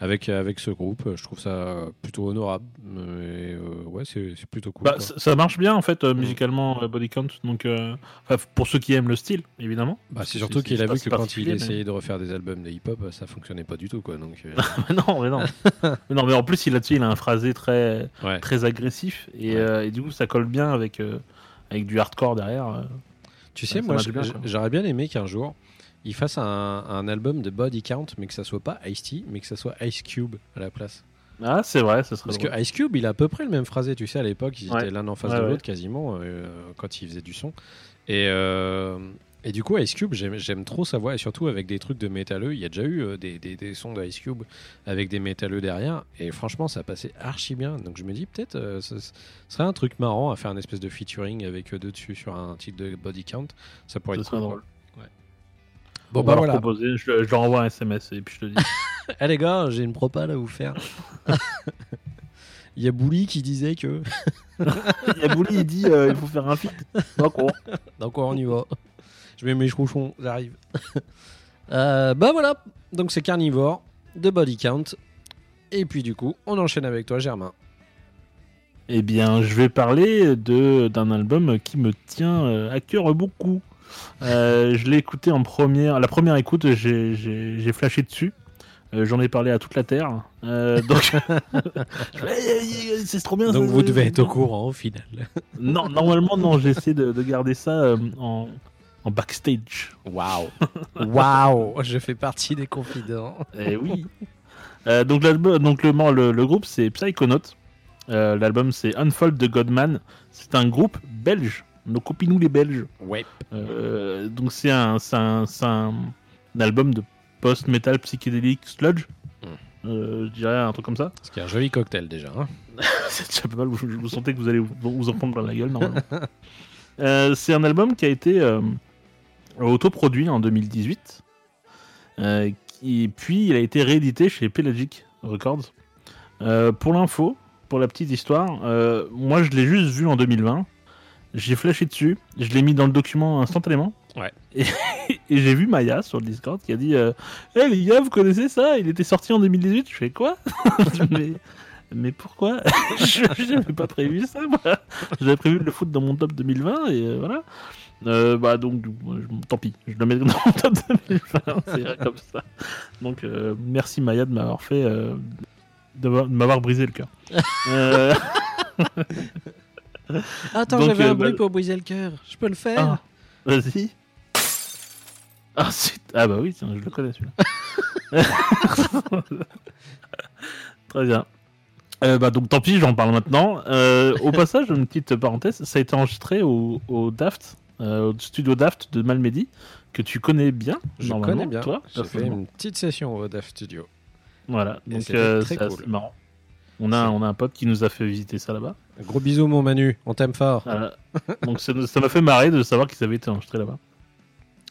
Speaker 3: avec, avec ce groupe. Je trouve ça plutôt honorable. Et, euh, ouais, c'est c'est plutôt cool.
Speaker 4: Bah, ça, ça marche bien en fait euh, musicalement euh, Body Count. Donc euh, pour ceux qui aiment le style évidemment.
Speaker 3: Bah, c'est surtout
Speaker 4: c'est-
Speaker 3: qu'il
Speaker 4: c'est
Speaker 3: a vu que quand il
Speaker 4: mais-
Speaker 3: essayait de refaire des albums de hip-hop, ça fonctionnait pas du tout. Quoi, donc, euh,
Speaker 4: Mais non, mais non. Mais non, mais en plus, il là-dessus, il a un phrasé très,
Speaker 3: ouais.
Speaker 4: très agressif et,
Speaker 3: Ouais.
Speaker 4: euh, et du coup, ça colle bien avec, euh, avec du hardcore derrière. euh.
Speaker 3: Tu sais, moi,
Speaker 4: bien,
Speaker 3: j'aurais bien aimé qu'un jour, il fasse un, un album de Body Count, mais que ça soit pas Ice-T, mais que ça soit Ice Cube à la place.
Speaker 4: Ah, c'est vrai, ça serait
Speaker 3: Parce
Speaker 4: drôle.
Speaker 3: que Ice Cube, il a à peu près le même phrasé, tu sais, à l'époque, ils
Speaker 4: Ouais.
Speaker 3: étaient l'un en face
Speaker 4: Ouais,
Speaker 3: de
Speaker 4: ouais.
Speaker 3: l'autre quasiment euh, quand il faisait du son. Et, euh, et du coup, Ice Cube, j'aime trop sa voix, et surtout avec des trucs de métalleux. Il y a déjà eu euh, des, des, des sons d'Ice Cube avec des métalleux derrière, et franchement, ça passait archi bien. Donc je me dis, peut-être, ce ce serait un truc marrant à faire un espèce de featuring avec eux deux dessus sur un titre de Body Count. Ça pourrait
Speaker 4: Ça
Speaker 3: être cool.
Speaker 4: drôle.
Speaker 3: Bon,
Speaker 4: On
Speaker 3: bah
Speaker 4: leur
Speaker 3: voilà.
Speaker 4: proposer, je, je leur envoie un SMS et puis je te dis.
Speaker 3: Eh les gars, j'ai une propale à vous faire. Il y a Bouli qui disait que.
Speaker 4: il y a Bouli, il dit euh, il faut faire un feat. D'accord.
Speaker 3: Donc on y va. Je mets mes chouchons, j'arrive. Euh, bah voilà, donc c'est Carnivore de Body Count. Et puis du coup, on enchaîne avec toi, Germain.
Speaker 4: Eh bien, je vais parler de d'un album qui me tient euh, à cœur beaucoup. Euh, je l'ai écouté en première, la première écoute, j'ai- flashé dessus. Euh, J'en ai parlé à toute la terre. Euh, donc, c'est trop bien.
Speaker 3: Donc
Speaker 4: ça,
Speaker 3: vous devez être au courant au final.
Speaker 4: Non, normalement, non. J'essaie de, de garder ça euh, en, en backstage.
Speaker 3: Waouh Waouh Je fais partie des confidents.
Speaker 4: Eh oui. Euh, donc le, le, le groupe c'est Psychonaut. Euh, L'album c'est Unfold de Godman. C'est un groupe belge. Nos copinous les Belges.
Speaker 3: Ouais.
Speaker 4: Euh, donc c'est un, un, un, un album de post-metal psychédélique sludge.
Speaker 3: Mm.
Speaker 4: Euh, je dirais un truc comme ça.
Speaker 3: Ce qui est un joli cocktail déjà. hein.
Speaker 4: c'est déjà pas mal. Vous, vous sentez que vous allez vous, vous en prendre plein la gueule normalement. Euh, c'est un album qui a été autoproduit en 2018. Euh, qui- puis il a été réédité chez Pelagic Records. Pour l'info, pour la petite histoire, moi je l'ai juste vu en 2020. J'ai flashé dessus, je l'ai mis dans le document instantanément.
Speaker 3: Ouais.
Speaker 4: Et, et j'ai vu Maya sur le Discord qui a dit euh, Eh les gars, vous connaissez ça? Il était sorti en 2018. Je fais quoi? Mais, mais pourquoi? Je n'avais pas prévu ça, moi. J'avais prévu de le foutre dans mon top 2020 et euh, voilà. Euh, bah donc, tant pis, je le mets dans mon top 2020, c'est comme ça. Donc, euh, merci Maya de m'avoir fait, de m'avoir brisé le cœur. Euh,
Speaker 3: Attends, j'avais
Speaker 4: euh,
Speaker 3: un bruit
Speaker 4: bah-
Speaker 3: pour briser le cœur. Je peux le faire?
Speaker 4: Ah. Vas-y. Ah, c'est- ah bah oui, tiens, je le connais celui-là. Très bien. Euh, bah, donc tant pis, j'en parle maintenant. Euh, au passage, une petite parenthèse, ça a été enregistré au, au Daft, euh, au studio Daft de Malmedy, que tu connais bien.
Speaker 3: Je
Speaker 4: normalement,
Speaker 3: connais bien.
Speaker 4: Toi,
Speaker 3: J'ai fait une petite session au DAF Studio.
Speaker 4: Voilà,
Speaker 3: Et
Speaker 4: donc euh, c'est
Speaker 3: cool.
Speaker 4: marrant. On a, on a un pote qui nous a fait visiter ça là-bas.
Speaker 3: Gros bisous, mon Manu. On t'aime fort.
Speaker 4: Voilà. donc ça m'a fait marrer de savoir qu'ils avaient été enregistrés là-bas.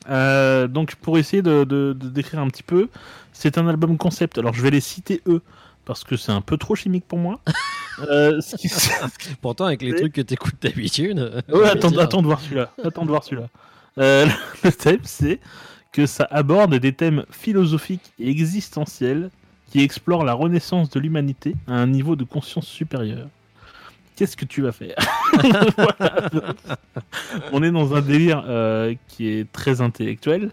Speaker 4: Euh, donc pour essayer de, de- de décrire un petit peu, c'est un album concept. Alors je vais les citer eux parce que c'est un peu trop chimique pour moi. Euh, ce qui-
Speaker 3: Pourtant, avec les trucs que t'écoutes d'habitude.
Speaker 4: Ouais,
Speaker 3: je vais
Speaker 4: attends, de voir celui-là. Attends de voir celui-là. Euh, le thème, c'est que ça aborde des thèmes philosophiques et existentiels qui explorent la renaissance de l'humanité à un niveau de conscience supérieur. Qu'est-ce que tu vas faire. On est dans un délire euh, qui est très intellectuel,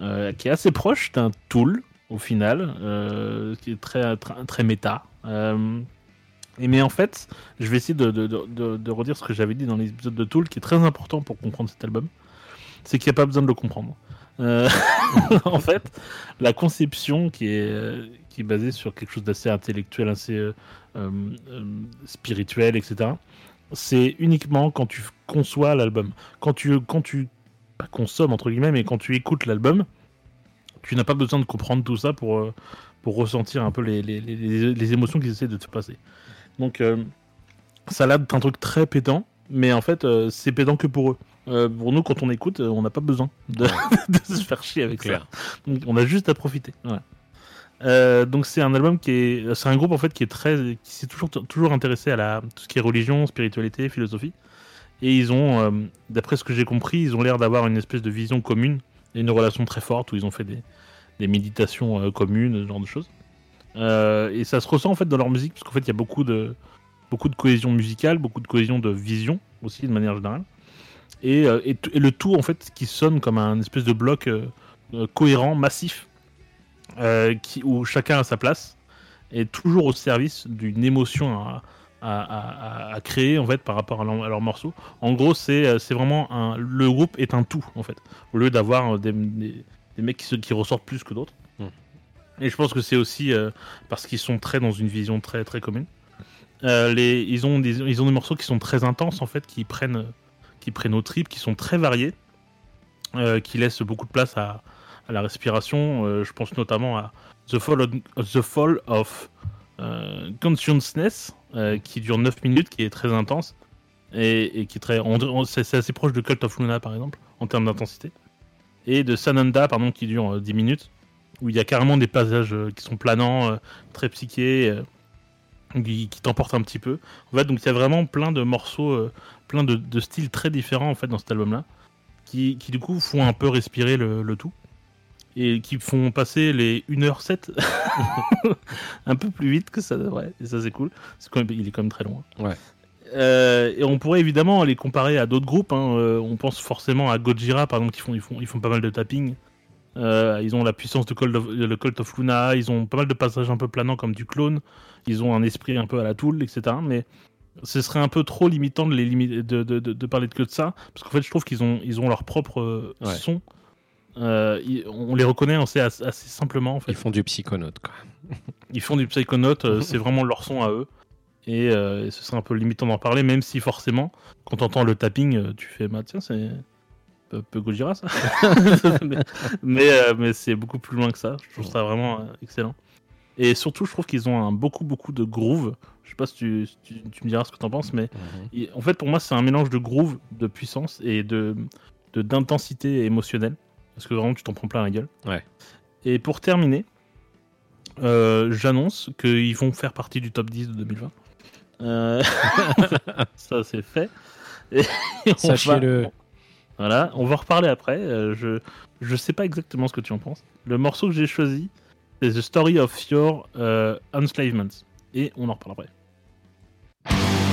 Speaker 4: euh, qui est assez proche d'un tool au final, euh, qui est très, très, méta. Et mais en fait, je vais essayer de, de, redire ce que j'avais dit dans les épisodes de Tool, qui est très important pour comprendre cet album. C'est qu'il n'y a pas besoin de le comprendre. En fait, la conception qui est, euh, qui est basée sur quelque chose d'assez intellectuel, assez euh, euh, spirituel, etc., c'est uniquement quand tu conçois l'album. Quand tu, quand tu consommes, entre guillemets, mais quand tu écoutes l'album, tu n'as pas besoin de comprendre tout ça pour, pour ressentir un peu les, les, les, les émotions qu'ils essaient de te passer. Donc, euh, l'air d'être un truc très pétant, mais en fait, c'est pétant que pour eux. Euh, pour nous, quand on écoute, euh, on n'a pas besoin de, de se faire chier avec
Speaker 3: Clair.
Speaker 4: ça. Donc, on a juste à profiter. Euh, donc c'est un album qui est, c'est un groupe en fait qui est très, qui s'est toujours toujours intéressé à la tout ce qui est religion, spiritualité, philosophie. Et ils ont, euh, d'après ce que j'ai compris, ils ont l'air d'avoir une espèce de vision commune et une relation très forte où ils ont fait des, des méditations communes, ce genre de choses. Et ça se ressent en fait dans leur musique parce qu'en fait il y a beaucoup de beaucoup de cohésion musicale, beaucoup de cohésion de vision aussi de manière générale. Et, euh, et, le tout en fait qui sonne comme un espèce de bloc euh, euh, cohérent, massif, qui, où chacun a sa place et toujours au service d'une émotion à, à, à- à créer en fait par rapport à leur, à leur morceau. En gros, c'est vraiment un, le groupe est un tout en fait, au lieu d'avoir des, des, des mecs qui, se- qui ressortent plus que d'autres.
Speaker 3: Hmm.
Speaker 4: Et je pense que c'est aussi euh, parce qu'ils sont très dans une vision très très commune. Euh, les, ils, ont des, ils ont des morceaux qui sont très intenses en fait, qui prennent, qui prennent au trip, qui sont très variés, euh, qui laissent beaucoup de place à, la respiration. Euh, je pense notamment à The Fall of, The Fall of euh, Consciousness, qui dure 9 minutes, qui est très intense, et, qui est très. C'est assez proche de Cult of Luna, par exemple, en termes d'intensité. Et de Sananda, pardon, qui dure euh, 10 minutes, où il y a carrément des passages qui sont planants, très psychés, qui, qui t'emportent un petit peu. En fait, donc il y a vraiment plein de morceaux, euh, plein de, de styles très différents, en fait, dans cet album-là, qui, qui du coup font un peu respirer le, le tout et qui font passer les 1h07 un peu plus vite que ça devrait. Et ça, c'est cool. C'est quand même, il est quand même très loin.
Speaker 3: Ouais.
Speaker 4: Euh, et on pourrait évidemment les comparer à d'autres groupes. hein. Euh, on pense forcément à Gojira, par exemple, qui font, ils font, ils font pas mal de tapping. Euh, ils ont la puissance de Cult of, le Cult of Luna. Ils ont pas mal de passages un peu planants comme du clone. Ils ont un esprit un peu à la Tool, etc. Mais ce serait un peu trop limitant de, les limi- de, de, de, de parler de que de ça. Parce qu'en fait, je trouve qu'ils ont, ils ont leur propre euh,
Speaker 3: Ouais.
Speaker 4: son. Euh, ils- on les reconnaît assez, assez simplement en fait.
Speaker 3: Ils font du psychonaute, quoi.
Speaker 4: Ils font du Psychonaut, euh, c'est vraiment leur son à eux. Et, euh, et ce serait un peu limitant d'en parler, même si forcément, quand t'entends le tapping, tu fais, bah tiens, c'est peu, peu Gojira ça. mais mais, euh, mais c'est beaucoup plus loin que ça. Je trouve ça vraiment euh, excellent. Et surtout, je trouve qu'ils ont un, beaucoup, beaucoup de groove. Je sais pas si tu, tu, tu me diras ce que t'en penses, mais il- en fait, pour moi, c'est un mélange de groove, de puissance et de de- d'intensité émotionnelle. Parce que vraiment, tu t'en prends plein la gueule.
Speaker 3: Ouais.
Speaker 4: Et pour terminer, euh, j'annonce qu'ils vont faire partie du top 10 de 2020. Euh, ça, c'est fait. Va-
Speaker 3: Sachez-le.
Speaker 4: Voilà, on va reparler après. Euh, je je sais pas exactement ce que tu en penses. Le morceau que j'ai choisi, c'est The Story of Your euh, Enslavement. Et on en reparle après.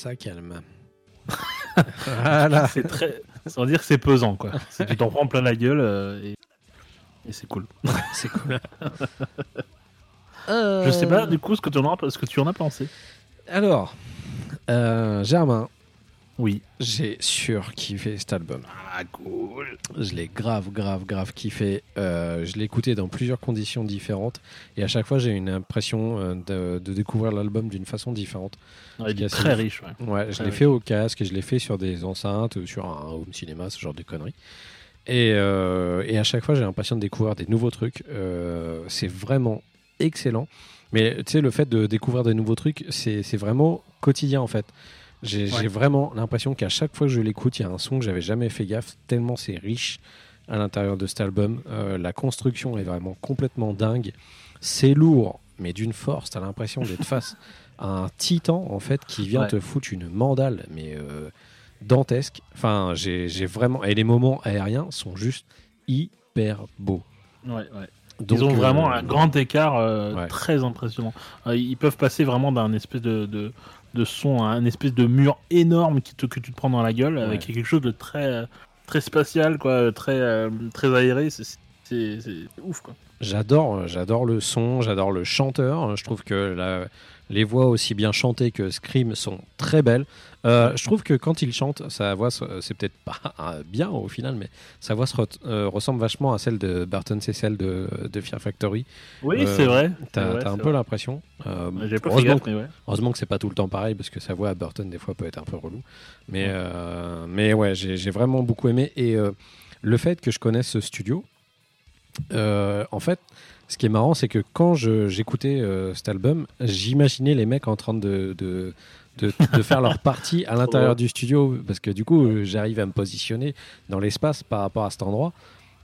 Speaker 3: Ça calme. voilà.
Speaker 4: C'est très. Sans dire que c'est pesant, quoi. C'est- tu t'en prends plein la gueule euh, et, et c'est cool.
Speaker 3: C'est cool.
Speaker 4: Je sais pas, du coup, ce que tu en as, ce que tu en as pensé.
Speaker 3: Alors, euh, Germain,
Speaker 4: Oui.
Speaker 3: j'ai surkiffé cet album.
Speaker 4: Ah, cool.
Speaker 3: Je l'ai grave, grave, grave kiffé. Euh, je l'ai écouté dans plusieurs conditions différentes. Et à chaque fois, j'ai une impression euh, de, de découvrir l'album d'une façon différente.
Speaker 4: il
Speaker 3: est
Speaker 4: très
Speaker 3: assez-
Speaker 4: riche, ouais.
Speaker 3: Ouais, je l'ai fait au casque, et je l'ai fait sur des enceintes, ou sur un home cinéma, ce genre de conneries. Et, euh, et à chaque fois, j'ai l'impression de découvrir des nouveaux trucs. Euh, c'est vraiment excellent. Mais tu sais, le fait de découvrir des nouveaux trucs, c'est vraiment quotidien en fait. J'ai
Speaker 4: Ouais.
Speaker 3: vraiment l'impression qu'à chaque fois que je l'écoute, il y a un son que j'avais jamais fait gaffe, tellement c'est riche à l'intérieur de cet album. Euh, la construction est vraiment complètement dingue. C'est lourd, mais d'une force. T'as l'impression d'être face à un titan en fait qui vient
Speaker 4: Ouais.
Speaker 3: te foutre une mandale, mais euh, dantesque. Enfin, j'ai vraiment. Et les moments aériens sont juste hyper beaux.
Speaker 4: Ouais, ouais.
Speaker 3: Donc,
Speaker 4: Ils ont
Speaker 3: euh,
Speaker 4: vraiment un grand écart euh,
Speaker 3: ouais.
Speaker 4: très impressionnant. Euh, ils peuvent passer vraiment d'un espèce de, de, de son un espèce de mur énorme qui te, que tu te prends dans la gueule avec quelque chose de très, euh, très spatial, quoi, très, euh, très aéré. C'est- ouf, quoi.
Speaker 3: J'adore, euh, j'adore le son, j'adore le chanteur. Je trouve que la- les voix aussi bien chantées que Scream sont très belles. Euh, je trouve que quand il chante, sa voix, c'est peut-être pas bien au final, mais sa voix se re- euh, ressemble vachement à celle de Burton Cecil de, de Fear Factory.
Speaker 4: Oui,
Speaker 3: Euh,
Speaker 4: c'est vrai.
Speaker 3: T'as un peu l'impression.
Speaker 4: J'ai pas fait
Speaker 3: heureusement,
Speaker 4: gaffe, mais ouais.
Speaker 3: heureusement que c'est pas tout le temps pareil parce que sa voix à Burton des fois peut être un peu relou. Mais, mais ouais, j'ai vraiment beaucoup aimé. Et le fait que je connaisse ce studio, en fait, ce qui est marrant, c'est que quand j'écoutais euh, cet album, j'imaginais les mecs en train de, de, de, de faire leur partie à l'intérieur du studio parce que du coup, j'arrive à me positionner dans l'espace par rapport à cet endroit.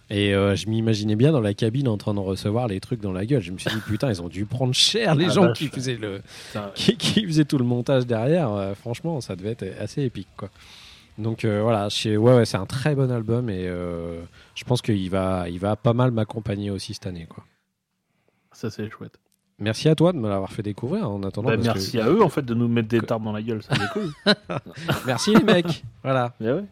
Speaker 3: Et euh, je m'imaginais bien dans la cabine en train de recevoir les trucs dans la gueule. Je me suis dit, putain, ils ont dû prendre cher les
Speaker 4: Ah,
Speaker 3: gens
Speaker 4: vache.
Speaker 3: qui faisaient le,
Speaker 4: Putain,
Speaker 3: qui, qui faisait tout le montage derrière, euh, franchement, ça devait être assez épique, quoi. Donc euh, voilà, je- ouais, ouais, c'est un très bon album et je pense qu'il va, il va pas mal m'accompagner aussi cette année, quoi.
Speaker 4: Ça, c'est chouette.
Speaker 3: Merci à toi de me l'avoir fait découvrir en attendant.
Speaker 4: Bah,
Speaker 3: parce que-
Speaker 4: merci à eux, en fait, de nous mettre des tarbes dans la gueule. Ça, c'est cool.
Speaker 3: Merci les mecs. voilà.
Speaker 4: Ouais.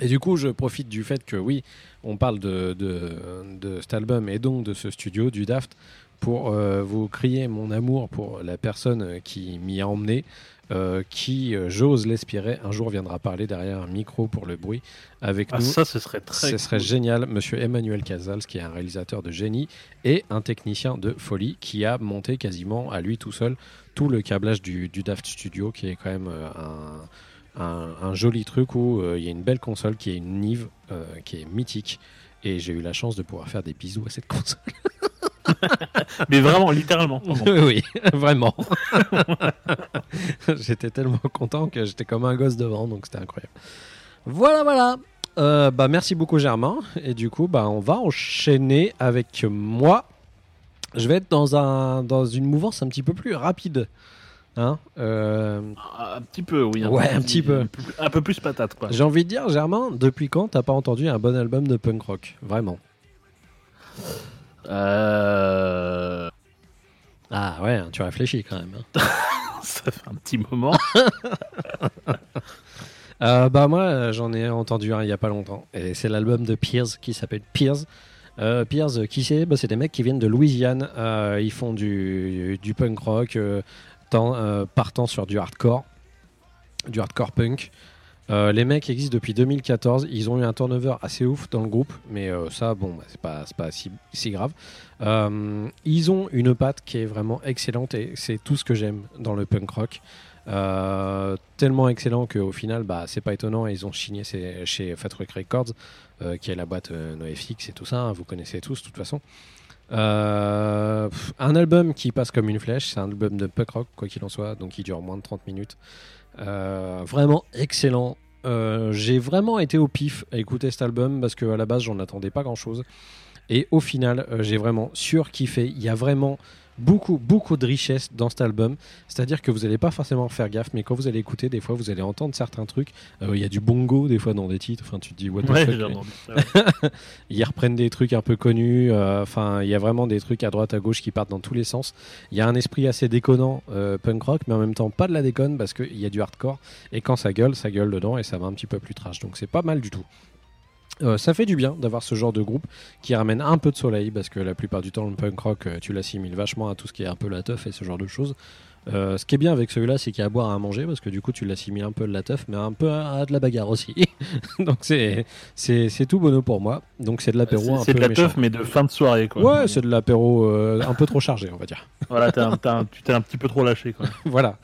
Speaker 3: Et du coup, je profite du fait que oui, on parle de, de, de cet album et donc de ce studio, du Daft, pour euh, vous crier mon amour pour la personne qui m'y a emmené, euh, qui, euh, j'ose l'espérer, un jour viendra parler derrière un micro pour le bruit avec
Speaker 4: Ah,
Speaker 3: nous.
Speaker 4: ça, ce serait très
Speaker 3: Ce serait
Speaker 4: cool.
Speaker 3: génial, monsieur Emmanuel Casals, qui est un réalisateur de génie et un technicien de folie qui a monté quasiment à lui tout seul tout le câblage du, du Daft Studio, qui est quand même euh, un, un- un joli truc où euh, il y a une belle console qui est une Nive, euh, qui est mythique. Et j'ai eu la chance de pouvoir faire des bisous à cette console.
Speaker 4: Mais vraiment, littéralement.
Speaker 3: oui, vraiment. j'étais tellement content que j'étais comme un gosse devant, donc c'était incroyable. Voilà, voilà. Euh, bah, merci beaucoup Germain. Et du coup, bah, on va enchaîner avec moi. Je vais être dans, un, dans une mouvance un petit peu plus rapide. Hein Euh,
Speaker 4: Un petit peu, oui.
Speaker 3: Ouais, un petit peu.
Speaker 4: Un peu plus patate, quoi.
Speaker 3: J'ai envie de dire, Germain, depuis quand t'as pas entendu un bon album de punk rock? Vraiment.
Speaker 4: Euh...
Speaker 3: Ah ouais, tu réfléchis quand même. hein.
Speaker 4: Ça fait un petit moment.
Speaker 3: Euh, bah moi euh, j'en ai entendu un il y a pas longtemps et c'est l'album de Pierce qui s'appelle Pierce. Euh, Pierce, qui c'est? Bah, C'est des mecs qui viennent de Louisiane. Ils font du, du punk rock tant- partant sur du hardcore, du hardcore punk. Euh, les mecs existent depuis 2014. Ils ont eu un turnover assez ouf dans le groupe, mais euh, ça, bon, bah, c'est pas, si, grave. Euh, ils ont une patte qui est vraiment excellente et c'est tout ce que j'aime dans le punk rock. Tellement excellent qu'au final, bah, c'est pas étonnant. Ils ont signé chez Fat Wreck Records, qui est la boîte NoFX et tout ça. hein, vous connaissez tous, de toute façon. Un album qui passe comme une flèche. C'est un album de punk rock, quoi qu'il en soit. Donc, il dure moins de 30 minutes. Euh, vraiment excellent. Euh, J'ai vraiment été au pif à écouter cet album parce qu'à la base, j'en attendais pas grand chose. Et au final, euh, j'ai vraiment surkiffé. Il y a vraiment
Speaker 5: beaucoup, beaucoup de richesse dans cet album. C'est-à-dire que vous n'allez pas forcément faire gaffe, mais quand vous allez écouter, des fois, vous allez entendre certains trucs. Euh, Il y a du bongo, des fois, dans des titres. Enfin, tu te dis, what the
Speaker 4: Ouais,
Speaker 5: fuck, mais-. Ils reprennent des trucs un peu connus. euh, Enfin, il y a vraiment des trucs à droite, à gauche qui partent dans tous les sens. Il y a un esprit assez déconnant euh, punk rock, mais en même temps pas de la déconne parce qu'il y a du hardcore. Et quand ça gueule, ça gueule dedans et ça va un petit peu plus trash. Donc c'est pas mal du tout. Euh, ça fait du bien d'avoir ce genre de groupe qui ramène un peu de soleil parce que la plupart du temps le punk rock euh, tu l'assimiles vachement à tout ce qui est un peu la teuf et ce genre de choses. Euh, ce qui est bien avec celui-là c'est qu'il y a à boire et à manger parce que du coup tu l'assimiles un peu de la teuf mais un peu à, à de la bagarre aussi. Donc c'est tout bono pour moi. Donc c'est de l'apéro un
Speaker 4: C'est de la
Speaker 5: méchant.
Speaker 4: teuf, mais de fin de soirée, quoi.
Speaker 5: Ouais, c'est de l'apéro euh, un peu trop chargé, on va dire.
Speaker 4: Voilà, t'as un- tu t'es un petit peu trop lâché, quoi.
Speaker 5: voilà.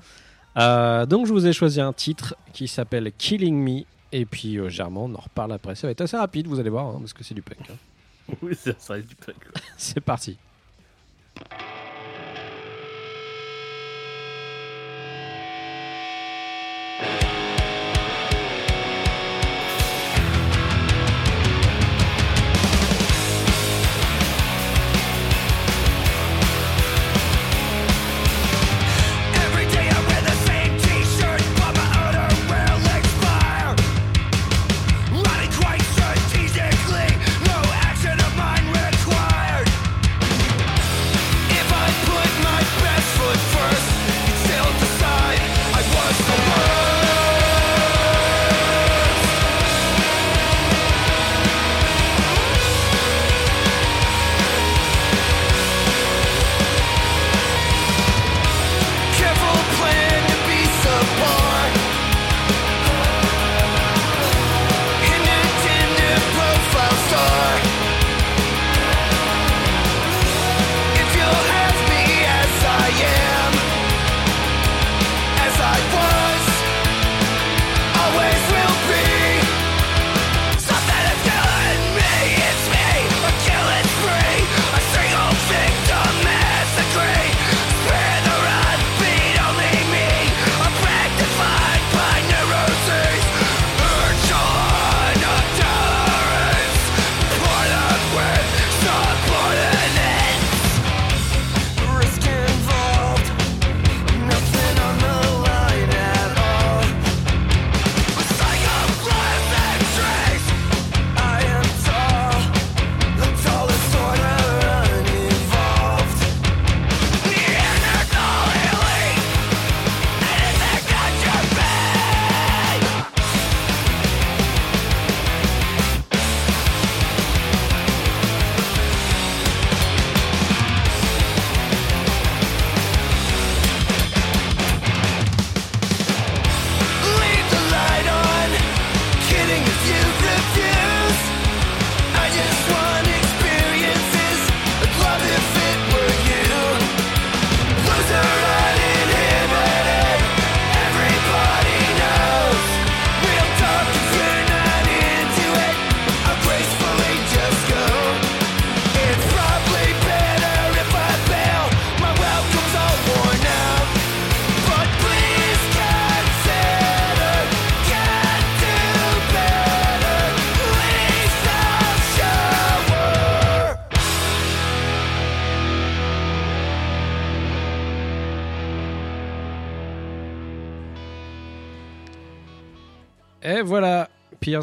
Speaker 5: Euh, donc je vous ai choisi un titre qui s'appelle Killing Me. Et puis euh, Germain, on en reparle après. Ça va être assez rapide, vous allez voir, hein, parce que c'est du punk. hein.
Speaker 4: oui, ça, du punk.
Speaker 5: C'est parti.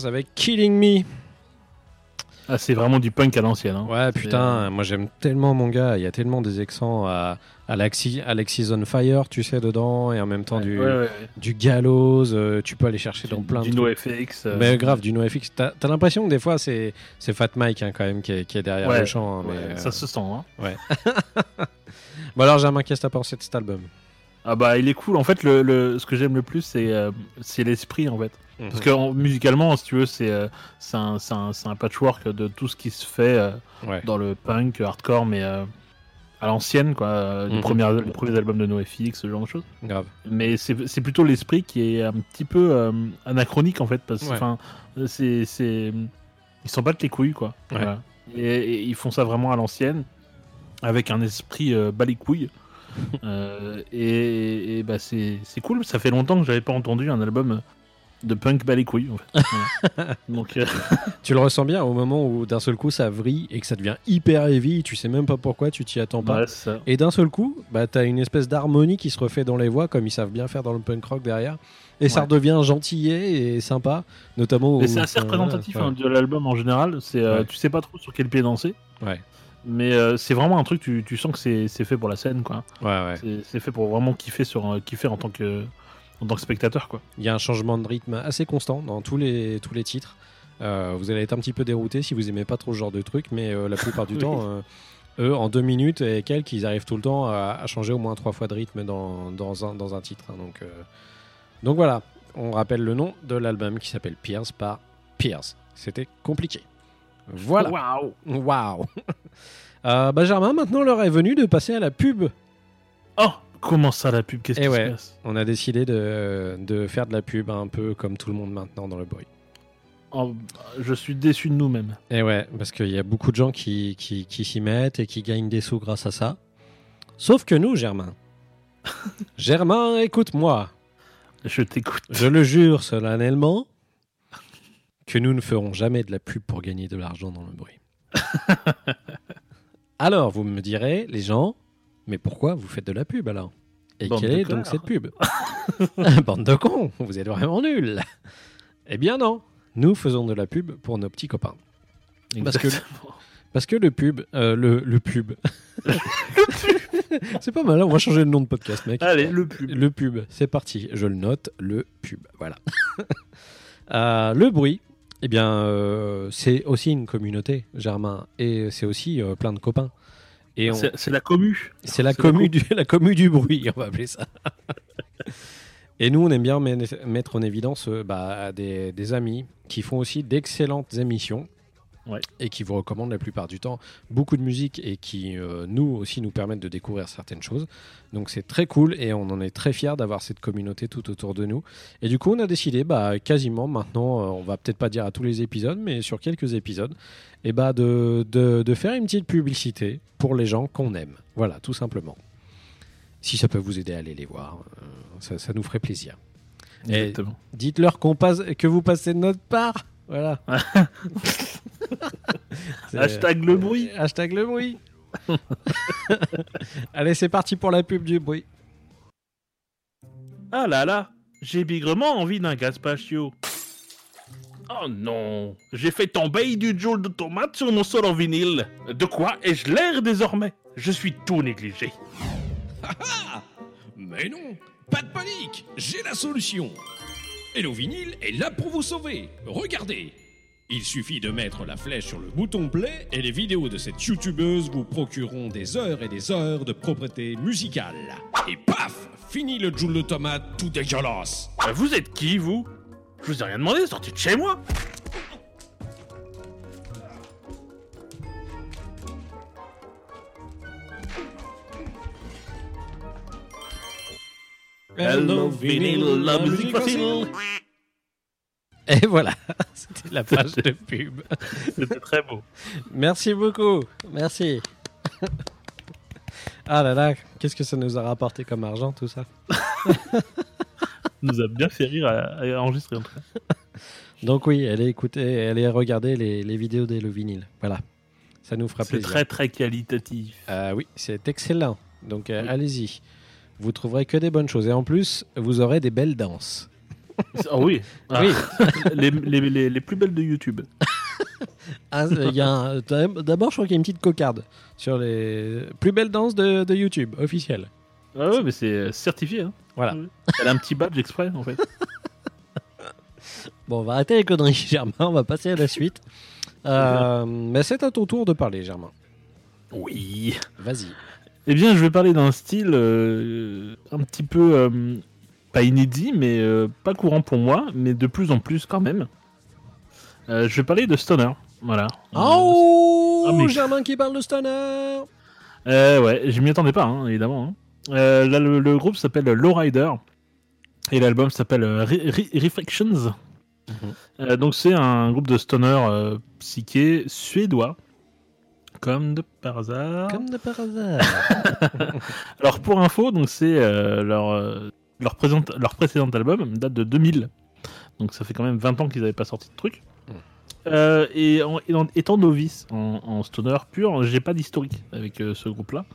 Speaker 5: Avec Killing Me.
Speaker 4: Ah, c'est vraiment du punk à l'ancienne. hein.
Speaker 5: Ouais, putain, moi j'aime tellement mon gars. Il y a tellement des accents à, à Alexis, Alexis on Fire, tu sais, dedans, et en même temps
Speaker 4: Ouais,
Speaker 5: du,
Speaker 4: ouais, ouais.
Speaker 5: du gallows. euh, tu peux aller chercher dans plein
Speaker 4: du
Speaker 5: de trucs.
Speaker 4: NoFX. euh,
Speaker 5: Mais grave, du NoFX. T'as as, l'impression que des fois c'est Fat Mike hein, quand même qui est, qui est derrière
Speaker 4: Ouais,
Speaker 5: le chant. hein,
Speaker 4: ouais,
Speaker 5: mais, euh,
Speaker 4: Ça se sent. Hein.
Speaker 5: Bon alors, Germain, qu'est-ce que t'as pensé de cet album?
Speaker 4: Ah bah il est cool. En fait, le, le- ce que j'aime le plus, c'est euh, c'est l'esprit en fait. Parce que en- musicalement, si tu veux, c'est euh, un, un, un patchwork de tout ce qui se fait euh,
Speaker 5: Ouais.
Speaker 4: dans le punk, hardcore, mais euh, à l'ancienne, quoi. les,
Speaker 5: Mhm.
Speaker 4: premières, les premiers albums de NoFX, ce genre de choses.
Speaker 5: Grave.
Speaker 4: Mais c'est plutôt l'esprit qui est un petit peu anachronique en fait, parce que
Speaker 5: Ouais.
Speaker 4: enfin, c'est c'est ils s'en battent les couilles quoi.
Speaker 5: Ouais.
Speaker 4: Voilà. Et, et ils font ça vraiment à l'ancienne, avec un esprit bas les couilles. Euh, et et bah c'est c'est cool. Ça fait longtemps que j'avais pas entendu un album de punk bas les couilles. En fait. Voilà. Donc, euh,
Speaker 3: Tu le ressens bien au moment où d'un seul coup ça vrille et que ça devient hyper heavy, tu sais même pas pourquoi, tu t'y attends pas.
Speaker 4: ouais.
Speaker 3: Et d'un seul coup, bah, t'as une espèce d'harmonie qui se refait dans les voix, comme ils savent bien faire dans le punk rock derrière. Et ça redevient gentillet et sympa, notamment.
Speaker 4: Mais
Speaker 3: où-
Speaker 4: c'est assez
Speaker 3: enfin,
Speaker 4: représentatif hein, de l'album en général. C'est, euh,
Speaker 3: Ouais.
Speaker 4: Tu sais pas trop sur quel pied danser.
Speaker 3: Ouais.
Speaker 4: Mais euh, c'est vraiment un truc, tu, tu sens que c'est, c'est fait pour la scène. quoi.
Speaker 3: Ouais, ouais.
Speaker 4: C'est, fait pour vraiment kiffer, sur, un- kiffer en, tant que, en tant que spectateur. Quoi.
Speaker 3: Il y a un changement de rythme assez constant dans tous les, tous les titres. Euh, vous allez être un petit peu dérouté si vous aimez pas trop ce genre de truc, mais euh, la plupart du
Speaker 4: Oui.
Speaker 3: temps, euh, eux, en deux minutes et quelques, ils arrivent tout le temps à, à changer au moins trois fois de rythme dans, dans, un, dans un titre. hein. donc, donc voilà, on rappelle le nom de l'album qui s'appelle Pierce par Pierce. C'était compliqué. Voilà.
Speaker 4: Waouh
Speaker 3: Waouh. Germain, maintenant l'heure est venue de passer à la pub.
Speaker 4: Oh Comment ça la pub Qu'est-ce
Speaker 3: Eh
Speaker 4: qui
Speaker 3: ouais.
Speaker 4: se passe?
Speaker 3: On a décidé de, de faire de la pub un peu comme tout le monde maintenant dans le bruit.
Speaker 4: Oh, Je suis déçu de nous-mêmes.
Speaker 3: Et ouais, parce qu'il y a beaucoup de gens qui, qui, qui s'y mettent et qui gagnent des sous grâce à ça. Sauf que nous, Germain. Germain, écoute-moi.
Speaker 4: Je t'écoute.
Speaker 3: Je le jure solennellement que nous ne ferons jamais de la pub pour gagner de l'argent dans le bruit. alors, vous me direz, les gens, mais pourquoi vous faites de la pub alors? Et
Speaker 4: Bande
Speaker 3: quelle est donc cette pub Bande de cons, vous êtes vraiment nuls. Eh bien non, nous faisons de la pub pour nos petits copains. Parce que-. Parce que le pub, euh, le, le pub. c'est pas mal, hein, on va changer le nom de podcast, mec.
Speaker 4: Allez, le pub.
Speaker 3: Le pub, c'est parti. Je le note, le pub. Voilà. Euh, le bruit, eh bien, euh, c'est aussi une communauté, Germain, et c'est aussi euh, plein de copains. Et on-
Speaker 4: C'est la commu.
Speaker 3: c'est la commu du la commu du bruit, on va appeler ça. Et nous, on aime bien met- mettre en évidence euh, bah, des, des amis qui font aussi d'excellentes émissions.
Speaker 4: Ouais.
Speaker 3: Et qui vous recommandent la plupart du temps beaucoup de musique et qui, euh, nous aussi, nous permettent de découvrir certaines choses. Donc c'est très cool et on en est très fiers d'avoir cette communauté tout autour de nous. Et du coup, on a décidé, bah, quasiment maintenant, euh, on va peut-être pas dire à tous les épisodes, mais sur quelques épisodes, et bah, de, de, de faire une petite publicité pour les gens qu'on aime. Voilà, tout simplement. Si ça peut vous aider à aller les voir, euh, ça, ça nous ferait plaisir.
Speaker 4: Exactement.
Speaker 3: Dites-leur qu'on passe, que vous passez de notre part. Voilà. C'est-
Speaker 4: Hashtag le bruit.
Speaker 3: Hashtag le bruit. Allez, c'est parti pour la pub du bruit.
Speaker 4: Ah là là, j'ai bigrement envie d'un gazpacho. Oh non, j'ai fait tomber du joule de tomate sur mon sol en vinyle. De quoi ai-je l'air désormais? Je suis tout négligé.
Speaker 1: Mais non, pas de panique, j'ai la solution. Hello Vinyl est là pour vous sauver. Regardez. Il suffit de mettre la flèche sur le bouton play et les vidéos de cette youtubeuse vous procureront des heures et des heures de propreté musicale. Et paf Fini le joule de tomate tout dégueulasse.
Speaker 4: Euh, Vous êtes qui, vous? Je vous ai rien demandé, sortez de chez moi Hello, Vinyl, la musique facile.
Speaker 3: Et voilà, c'était la page de pub.
Speaker 4: C'était très beau.
Speaker 3: Merci beaucoup. Merci. Ah là là, qu'est-ce que ça nous a rapporté comme argent tout ça?
Speaker 4: Nous a bien fait rire à, à enregistrer en tout cas.
Speaker 3: Donc oui, allez écouter, allez regarder les, les vidéos des Le Vinyle. Voilà, ça nous fera
Speaker 4: C'est
Speaker 3: plaisir.
Speaker 4: très très qualitatif.
Speaker 3: Euh, oui, c'est excellent. Donc euh, allez-y. Vous trouverez que des bonnes choses. Et en plus, vous aurez des belles danses.
Speaker 4: Oh oui, Ah,
Speaker 3: Oui.
Speaker 4: les, les, les, les plus belles de YouTube.
Speaker 3: Ah, un- D'abord, je crois qu'il y a une petite cocarde sur les plus belles danses de, de YouTube officielles.
Speaker 4: Ah ouais, mais c'est euh, certifié. Hein.
Speaker 3: Voilà.
Speaker 4: Elle a un petit badge exprès en fait.
Speaker 3: Bon, on va arrêter les conneries, Germain. On va passer à la suite. Euh, mais c'est à ton tour de parler, Germain.
Speaker 4: Oui.
Speaker 3: Vas-y.
Speaker 4: Eh bien, je vais parler d'un style euh, un petit peu euh, pas inédit, mais euh, pas courant pour moi, mais de plus en plus quand même. Euh, je vais parler de stoner. Voilà.
Speaker 3: Oh,
Speaker 4: Ah, mais-
Speaker 3: Germain qui parle de Stoner.
Speaker 4: Euh, ouais, je m'y attendais pas, hein, évidemment. hein. Euh, là, le, le groupe s'appelle Lowrider et l'album s'appelle Re- Re- Reflections. Euh, donc, c'est un groupe de stoner psyché suédois, comme de par hasard.
Speaker 3: Comme de par hasard.
Speaker 4: Alors, pour info, donc c'est euh, leur, euh, leur, présente- leur précédent album date de 2000. Donc ça fait quand même 20 ans qu'ils n'avaient pas sorti de truc. Euh, et, en, et en- étant novice en, en stoner pur, j'ai pas d'historique avec euh, ce groupe-là.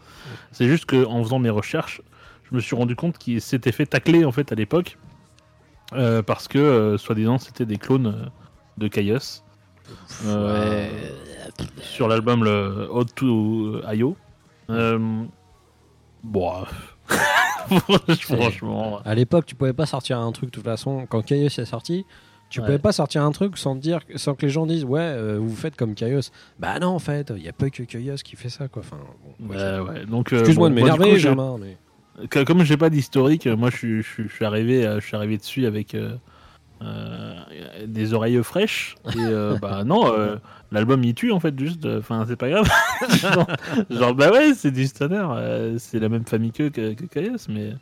Speaker 4: C'est juste que en faisant mes recherches, je me suis rendu compte qu'ils s'étaient fait tacler en fait à l'époque euh, parce que soi-disant c'était des clones de Caius Euh, sur l'album le Ode to IO. Bon, franchement,
Speaker 3: À l'époque, tu pouvais pas sortir un truc de toute façon. Quand Kaios est sorti, tu
Speaker 4: Ouais.
Speaker 3: pouvais pas sortir un truc sans te dire, sans que les gens disent ouais, euh, vous faites comme Kaios. Bah non, en fait, il y a pas que Kaios qui fait ça, quoi. Enfin, bon, moi,
Speaker 4: Ouais,
Speaker 3: j'ai-
Speaker 4: ouais. Donc, euh,
Speaker 3: Excuse-moi
Speaker 4: bon,
Speaker 3: de m'énerver, mais
Speaker 4: comme j'ai pas d'historique, moi je suis, je, suis- je suis arrivé, euh, je suis arrivé dessus avec euh, des oreilles fraîches. Et euh, bah non, euh, l'album il tue en fait juste. Enfin c'est pas grave. genre, genre, bah ouais c'est du stoner, euh, c'est la même famille que que, que Kaios, mais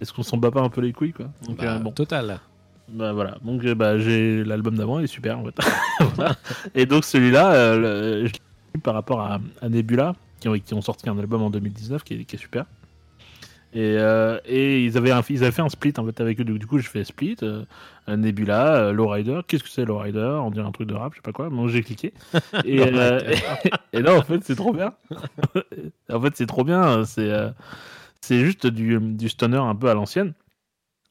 Speaker 4: est-ce qu'on s'en bat pas un peu les couilles quoi? Donc,
Speaker 3: bah,
Speaker 4: euh, bon.
Speaker 3: total.
Speaker 4: Bah voilà, donc euh, bah, j'ai l'album d'avant, il est super en fait. Voilà. Et donc celui-là, euh, le- je l'ai eu par rapport à, à Nebula, qui ont, qui ont sorti un album en 2019 qui est, qui est super. Et, euh, et ils, avaient un, ils avaient fait un split en fait avec eux, du coup je fais split, euh, Nebula, euh, Lowrider, qu'est-ce que c'est Lowrider? On dirait un truc de rap, je sais pas quoi, donc j'ai cliqué. Et, euh, et là en fait c'est trop bien. en fait c'est trop bien, c'est c'est juste du, du stoner un peu à l'ancienne.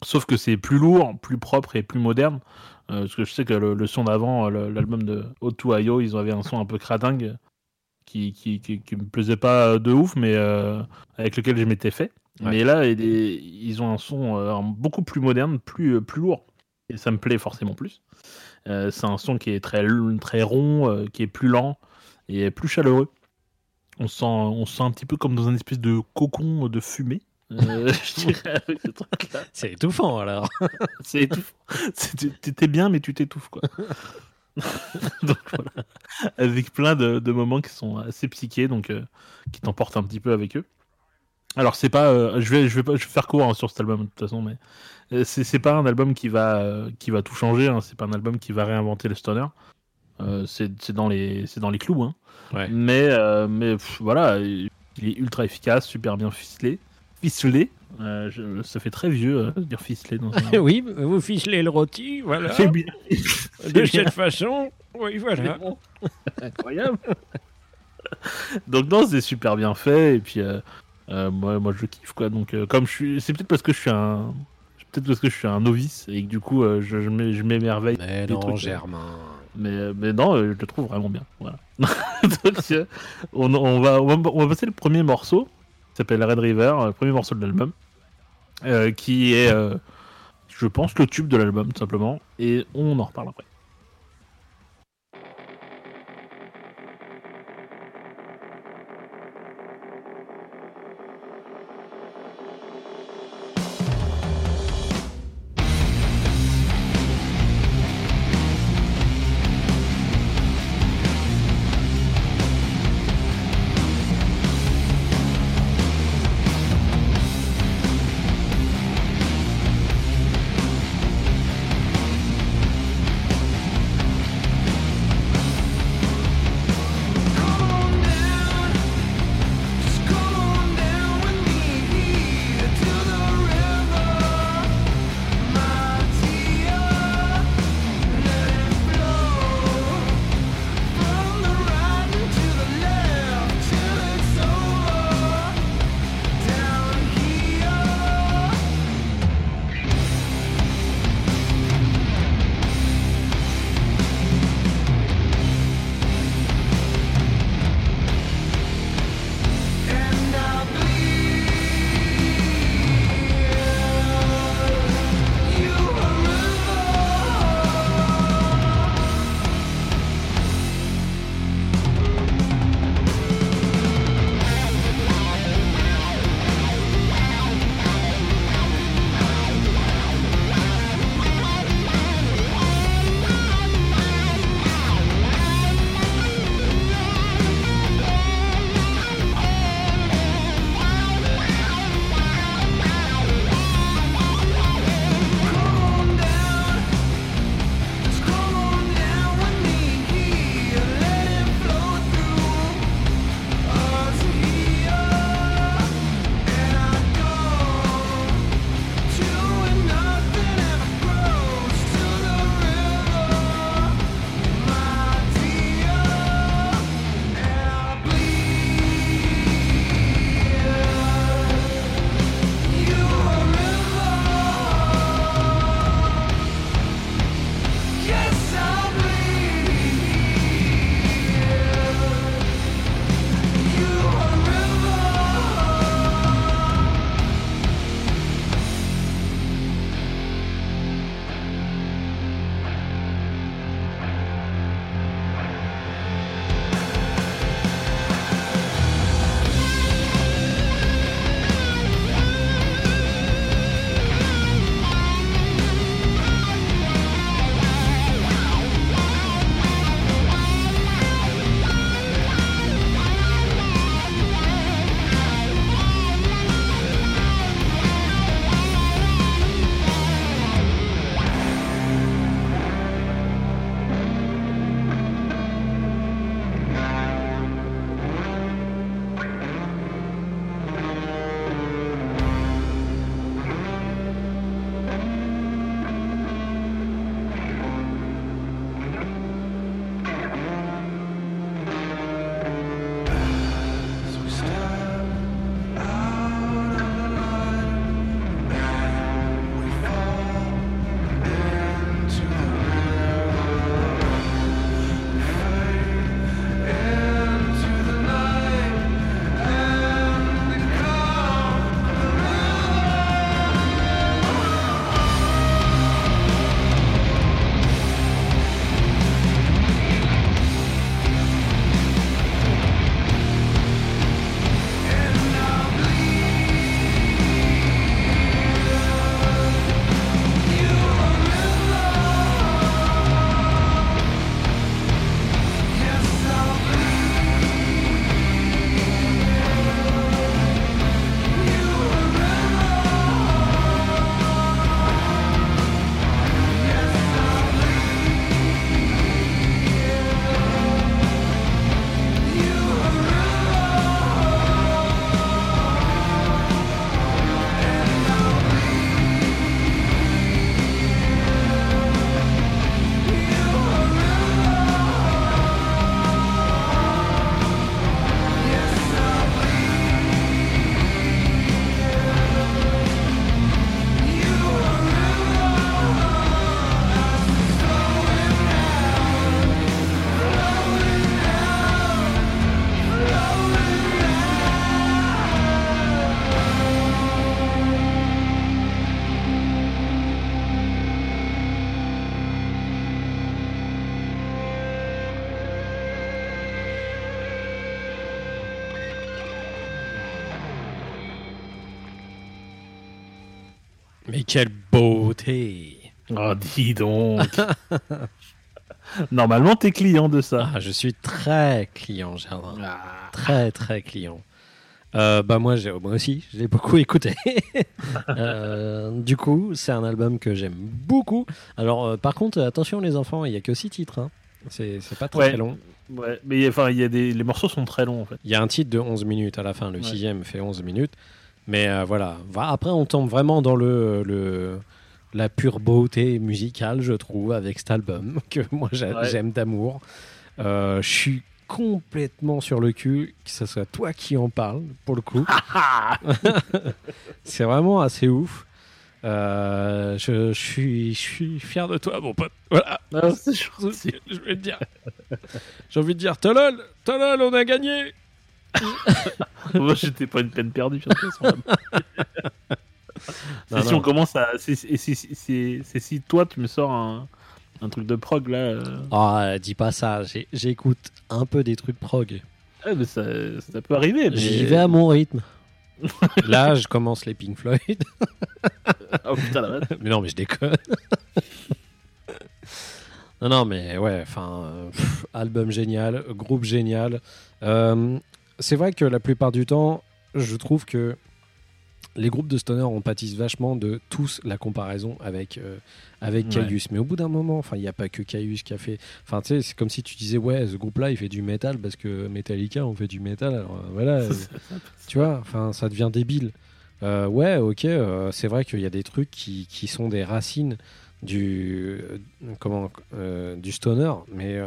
Speaker 4: Sauf que c'est plus lourd, plus propre et plus moderne. Parce que je sais que le, le son d'avant, l'album de O2 IO, ils avaient un son un peu cradingue qui, qui, qui, qui me plaisait pas de ouf, mais avec lequel je m'étais fait.
Speaker 3: Ouais.
Speaker 4: Mais là, ils ont un son euh, beaucoup plus moderne, plus, euh, plus lourd. Et ça me plaît forcément plus. Euh, c'est un son qui est très, très rond, euh, qui est plus lent et plus chaleureux. On se sent, on se sent un petit peu comme dans un espèce de cocon de fumée. euh, je dirais, avec ce truc-là.
Speaker 3: C'est étouffant alors.
Speaker 4: C'est étouffant. T'étais bien, mais tu t'étouffes, quoi. donc voilà. Avec plein de, de moments qui sont assez psychés, donc qui t'emportent un petit peu avec eux. Alors c'est pas, euh, je vais, je vais pas, je vais faire court hein, sur cet album de toute façon, mais euh, c'est c'est pas un album qui va, euh, qui va tout changer. hein, c'est pas un album qui va réinventer le stoner. Euh, c'est c'est dans les, c'est dans les clous. Hein.
Speaker 3: Ouais.
Speaker 4: Mais, euh, mais pff, voilà, il est ultra efficace, super bien ficelé, ficelé. Euh, je- ça fait très vieux euh, de dire ficelé dans un,
Speaker 3: oui, vous ficelez le rôti, voilà.
Speaker 4: c'est bien.
Speaker 3: De
Speaker 4: bien.
Speaker 3: cette façon, oui, voilà.
Speaker 4: Incroyable. Donc non, c'est super bien fait et puis euh, moi, moi je kiffe quoi. Donc euh, comme je suis, c'est peut-être parce que je suis un, peut-être parce que je suis un novice et que du coup euh, je, je m'é- je m'émerveille.
Speaker 3: Mais non,
Speaker 4: trucs,
Speaker 3: Germain.
Speaker 4: Mais mais non, je le trouve vraiment bien. Voilà. Donc on, on va, on va on va passer le premier morceau qui s'appelle Red River, le premier morceau de l'album, qui est, je pense, le tube de l'album tout simplement et on en reparle après.
Speaker 3: Quelle beauté
Speaker 4: Oh, dis donc. Normalement, t'es client de ça.
Speaker 3: ah, Je suis très client, Germain.
Speaker 4: Ah.
Speaker 3: Très, très client. Euh, bah moi, j'ai- moi aussi, je l'ai beaucoup écouté. Euh, du coup, c'est un album que j'aime beaucoup. Alors, euh, par contre, attention les enfants, il y a que six titres. hein. C'est pas très,
Speaker 4: Ouais.
Speaker 3: très long.
Speaker 4: Ouais, mais enfin, il y a des... les morceaux sont très longs en fait.
Speaker 3: Il y a un titre de 11 minutes à la fin. Le
Speaker 4: Ouais.
Speaker 3: sixième fait 11 minutes. Mais euh, voilà. Après, on tombe vraiment dans le, le la pure beauté musicale, je trouve, avec cet album que moi
Speaker 4: Ouais.
Speaker 3: j'aime d'amour. Euh, je suis complètement sur le cul que ce soit toi qui en parle pour le coup. C'est vraiment assez ouf. Euh, je, je suis, je suis fier de toi, mon pote. Voilà.
Speaker 4: Ah, c'est
Speaker 3: Je, je vais te dire. J'ai envie de dire, Tolol, Tolol, on a gagné.
Speaker 4: Moi, j'étais pas une peine perdue. C'est si on commence à. C'est si, toi, tu me sors un, un truc de prog là. euh,
Speaker 3: Ah, dis pas ça. J'écoute un peu des trucs prog.
Speaker 4: ouais, mais ça, ça peut arriver. Mais...
Speaker 3: J'y vais à mon rythme. Là, je commence les Pink Floyd.
Speaker 4: Oh putain, la vache.
Speaker 3: mais non, mais je déconne. non, non, mais ouais, enfin, euh, album génial, groupe génial. Euh, c'est vrai que la plupart du temps, je trouve que les groupes de stoner on pâtissent vachement de tous la comparaison avec euh, avec
Speaker 4: Ouais.
Speaker 3: Caius. Mais au bout d'un moment, enfin, il n'y a pas que Caius qui a fait. Enfin, tu sais, c'est comme si tu disais ouais, ce groupe-là, il fait du métal parce que Metallica, on fait du métal. Alors euh, voilà. euh, tu vois, enfin, ça devient débile. Euh, ouais, ok, c'est vrai qu'il y a des trucs qui, qui sont des racines du comment du stoner, mais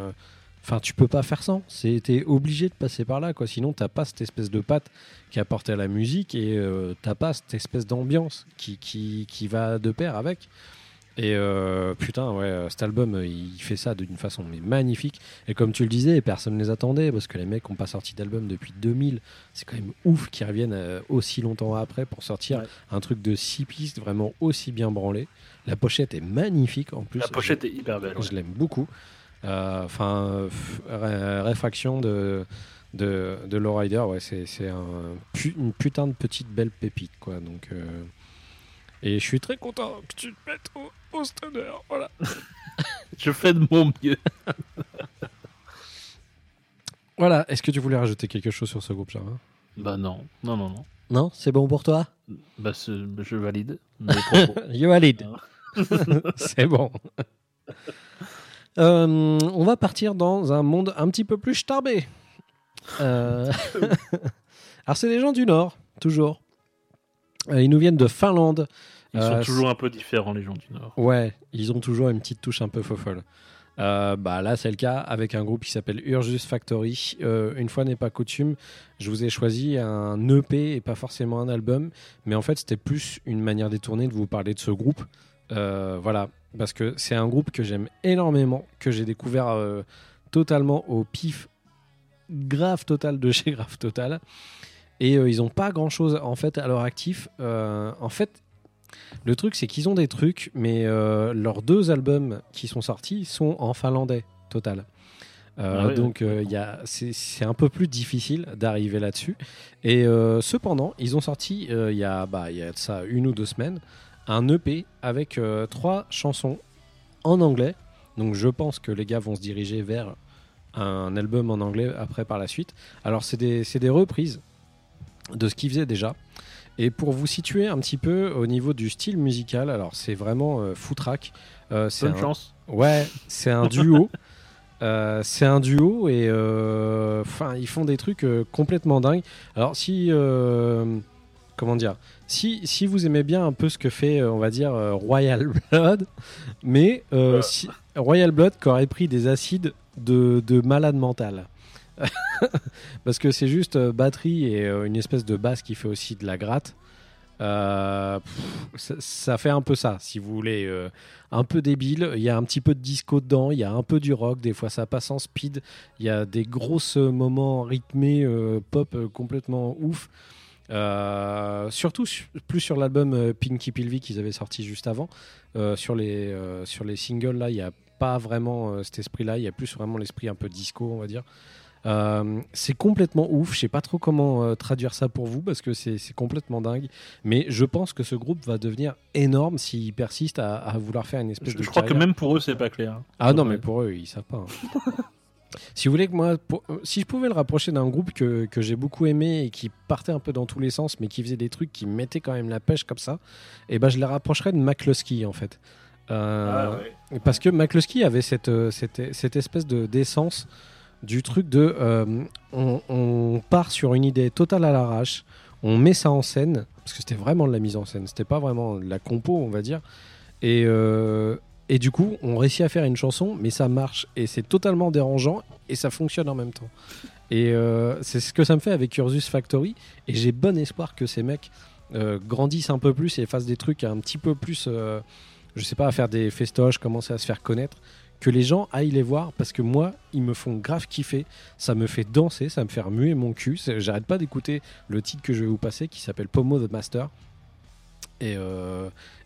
Speaker 3: enfin, tu peux pas faire sans. T'es obligé de passer par là, quoi. Sinon, t'as pas cette espèce de patte qui apporte à la musique et euh, t'as pas cette espèce d'ambiance qui, qui, qui va de pair avec. Et euh, putain, ouais, euh, cet album, euh, il fait ça d'une façon mais magnifique. Et comme tu le disais, personne ne les attendait parce que les mecs n'ont pas sorti d'album depuis 2000. C'est quand même ouf qu'ils reviennent aussi longtemps après pour sortir
Speaker 4: Ouais.
Speaker 3: un truc de 6 pistes vraiment aussi bien branlé. La pochette est magnifique en plus.
Speaker 4: La pochette est hyper belle.
Speaker 3: Je l'aime beaucoup. Euh, Enfin, euh, f- ré- réfraction de, de, de Lowrider, ouais, c'est un, une putain de petite belle pépite, quoi. Donc, euh, et je suis très content que tu te mettes au, au stoner, voilà.
Speaker 4: Je fais de mon mieux.
Speaker 3: Voilà, est-ce que tu voulais rajouter quelque chose sur ce groupe, Charles
Speaker 4: Bah non, non, non, non.
Speaker 3: Non, c'est bon pour toi?
Speaker 4: Bah je valide.
Speaker 3: You valide. c'est bon. Euh, on va partir dans un monde un petit peu plus starbé. Euh, Alors, c'est des gens du Nord, toujours. Euh, ils nous viennent de Finlande.
Speaker 4: Ils sont toujours un peu différents, les gens du Nord.
Speaker 3: Ouais, ils ont toujours une petite touche un peu fofolle. Euh, bah là, c'est le cas avec un groupe qui s'appelle Ursus Factory. Euh, une fois n'est pas coutume, je vous ai choisi un EP et pas forcément un album, mais en fait, c'était plus une manière détournée de vous parler de ce groupe. Euh, voilà, parce que c'est un groupe que j'aime énormément, que j'ai découvert euh, totalement au pif grave total de chez Grave Total. Et euh, ils ont pas grand chose en fait à leur actif. En fait, le truc, c'est qu'ils ont des trucs, mais leurs deux albums qui sont sortis sont en finlandais total.
Speaker 4: Ah ouais,
Speaker 3: donc c'est un peu plus difficile d'arriver là-dessus. Et cependant, ils ont sorti il y a bah, y a ça une ou deux semaines un EP avec euh, trois chansons en anglais. Donc je pense que les gars vont se diriger vers un album en anglais après par la suite. Alors c'est des, c'est des reprises de ce qu'ils faisaient déjà. Et pour vous situer un petit peu au niveau du style musical, alors c'est vraiment euh, foutraque. Euh, c'est
Speaker 4: Bonne
Speaker 3: un-
Speaker 4: chance.
Speaker 3: Ouais, c'est un duo. Euh, c'est un duo et enfin ils font des trucs complètement dingues. Alors si euh, comment dire, si, si vous aimez bien un peu ce que fait euh, on va dire euh, Royal Blood, mais euh, si, Royal Blood qui aurait pris des acides de, de malade mental. Parce que c'est juste batterie et une espèce de basse qui fait aussi de la gratte. Euh, pff, ça, ça fait un peu ça, si vous voulez. euh, un peu débile. Il y a un petit peu de disco dedans, il y a un peu du rock. Des fois, ça passe en speed. Il y a des grosses moments rythmés euh, pop complètement ouf. Euh, surtout su- plus sur l'album euh, Pinky Pilvi qu'ils avaient sorti juste avant. Euh, sur, les, euh, sur les singles, là, il n'y a pas vraiment euh, cet esprit-là. Il y a plus vraiment l'esprit un peu disco, on va dire. Euh, c'est complètement ouf. Je sais pas trop comment euh, traduire ça pour vous parce que c'est complètement dingue. Mais je pense que ce groupe va devenir énorme s'il persiste à, à vouloir faire une espèce
Speaker 4: Je,
Speaker 3: de
Speaker 4: je crois que même pour eux, c'est pas clair.
Speaker 3: Ah non, mais pour eux, ils savent pas. hein. si vous voulez que moi, pour- euh, si je pouvais le rapprocher d'un groupe que, que j'ai beaucoup aimé et qui partait un peu dans tous les sens, mais qui faisait des trucs qui mettaient quand même la pêche comme ça, et ben je les rapprocherais de McCluskey en fait. Euh,
Speaker 4: Ah,
Speaker 3: Parce que McCluskey avait cette, euh, cette, cette espèce de d'essence du truc de euh, on, on part sur une idée totale à l'arrache, on met ça en scène, parce que c'était vraiment de la mise en scène, c'était pas vraiment de la compo, on va dire. Et, euh, et du coup, on réussit à faire une chanson, mais ça marche, et c'est totalement dérangeant, et ça fonctionne en même temps. Et euh, c'est ce que ça me fait avec Ursus Factory, et j'ai bon espoir que ces mecs euh, grandissent un peu plus et fassent des trucs un petit peu plus, euh, je sais pas, à faire des festoches, commencer à se faire connaître, que les gens aillent les voir, parce que moi, ils me font grave kiffer, ça me fait danser, ça me fait remuer mon cul, j'arrête pas d'écouter le titre que je vais vous passer, qui s'appelle Pomo the Master. Et,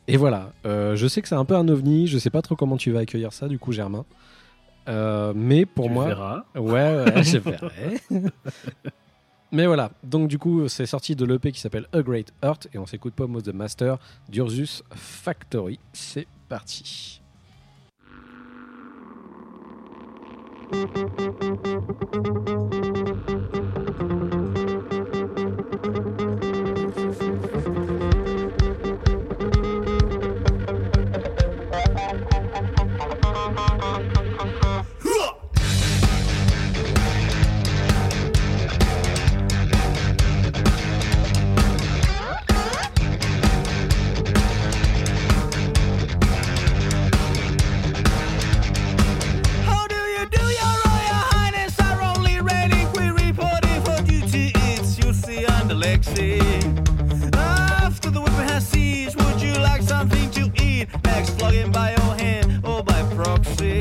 Speaker 3: et voilà, Euh, je sais que c'est un peu un ovni, je sais pas trop comment tu vas accueillir ça, du coup, Germain. Euh, mais pour
Speaker 4: Tu
Speaker 3: moi,
Speaker 4: verras.
Speaker 3: Ouais, ouais, je verrai. Mais voilà, donc du coup, c'est sorti de l'EP qui s'appelle A Great Heart et on s'écoute Pomme of the Master d'Ursus Factory. C'est parti.
Speaker 5: Under After the whipping has ceased, would you like something to eat? Next, plug in by your hand or by proxy.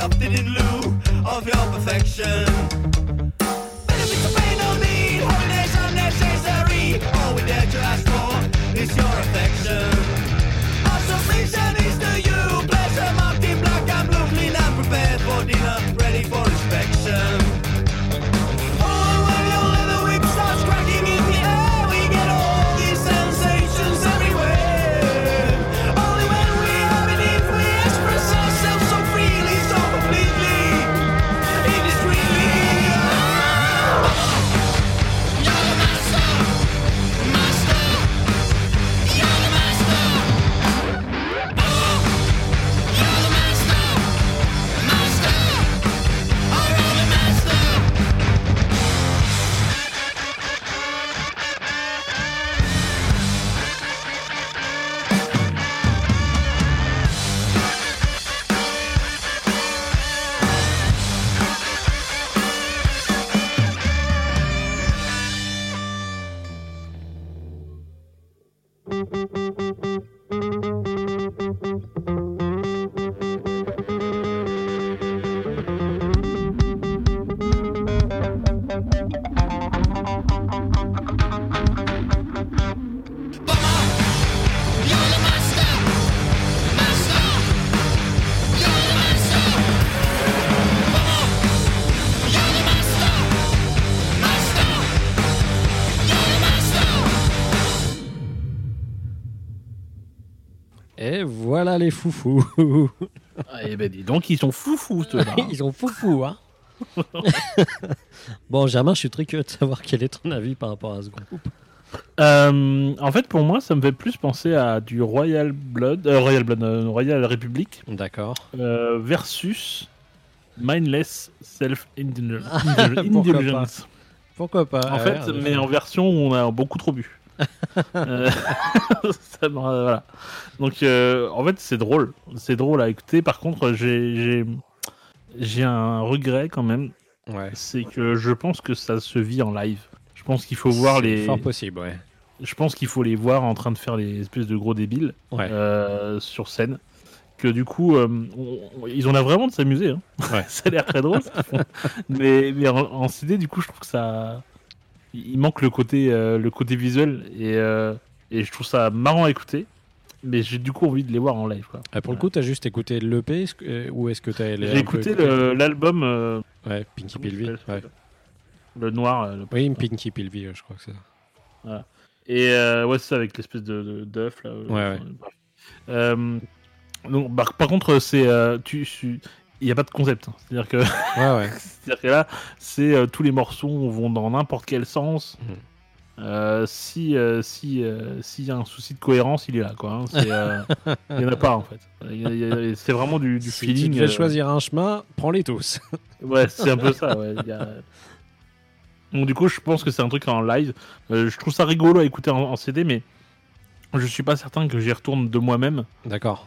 Speaker 5: Adopted in lieu of your perfection.
Speaker 3: Les foufous.
Speaker 4: Ah, eh ben dis donc, ils sont foufous, ceux-là.
Speaker 3: Ils sont foufous, hein Bon, Germain, je suis très curieux de savoir quel est ton avis par rapport à ce groupe.
Speaker 4: Euh, en fait, pour moi, ça me fait plus penser à du Royal Blood, euh, Royal Blood, euh, Royal Republic
Speaker 3: D'accord.
Speaker 4: euh, versus Mindless Self
Speaker 3: Pourquoi
Speaker 4: Indulgence.
Speaker 3: Pourquoi pas?
Speaker 4: En fait, mais en version où on a beaucoup trop bu. Euh, ça me- voilà. Donc, euh, en fait, c'est drôle. C'est drôle à écouter. Par contre, j'ai un regret quand même.
Speaker 3: Ouais.
Speaker 4: C'est que je pense que ça se vit en live. Je pense qu'il faut voir les.
Speaker 3: Fort possible, ouais.
Speaker 4: Je pense qu'il faut les voir en train de faire des espèces de gros débiles
Speaker 3: Ouais.
Speaker 4: euh, sur scène. Que du coup, euh, on- ils ont l'air vraiment de s'amuser. hein.
Speaker 3: Ouais.
Speaker 4: ça a l'air très drôle. mais mais en, en CD, du coup, je trouve que ça. Il manque le côté, euh, le côté visuel et, euh, et je trouve ça marrant à écouter. Mais j'ai du coup envie de les voir en live. Quoi.
Speaker 3: Ah, pour le coup, t'as juste écouté l'EP euh, ou est-ce que t'as
Speaker 4: J'ai écouté l'album euh,
Speaker 3: Ouais, Pinky Pilvi. Ouais.
Speaker 4: le noir. le-
Speaker 3: Oui, Pinky Pilvi, je crois que c'est ça.
Speaker 4: Et ouais, c'est ça avec l'espèce de d'œuf là.
Speaker 3: Ouais, ouais.
Speaker 4: donc, par, par contre, c'est tu, tu- il n'y a pas de concept. hein. C'est-à-dire que,
Speaker 3: Ouais, ouais.
Speaker 4: c'est-à-dire que là, c'est euh, tous les morceaux vont dans n'importe quel sens.
Speaker 3: Mhm.
Speaker 4: Euh, si euh, si euh, s'il y a un souci de cohérence, il est là quoi. hein. Euh, il y en a pas en fait. C'est vraiment du, du
Speaker 3: si
Speaker 4: feeling.
Speaker 3: tu
Speaker 4: euh,
Speaker 3: choisir un chemin, prends-les tous.
Speaker 4: Ouais, c'est un peu ça. Ouais. il y a- Donc du coup, je pense que c'est un truc en live. Euh, je trouve ça rigolo à écouter en, en CD, mais je suis pas certain que j'y retourne de moi-même
Speaker 3: D'accord.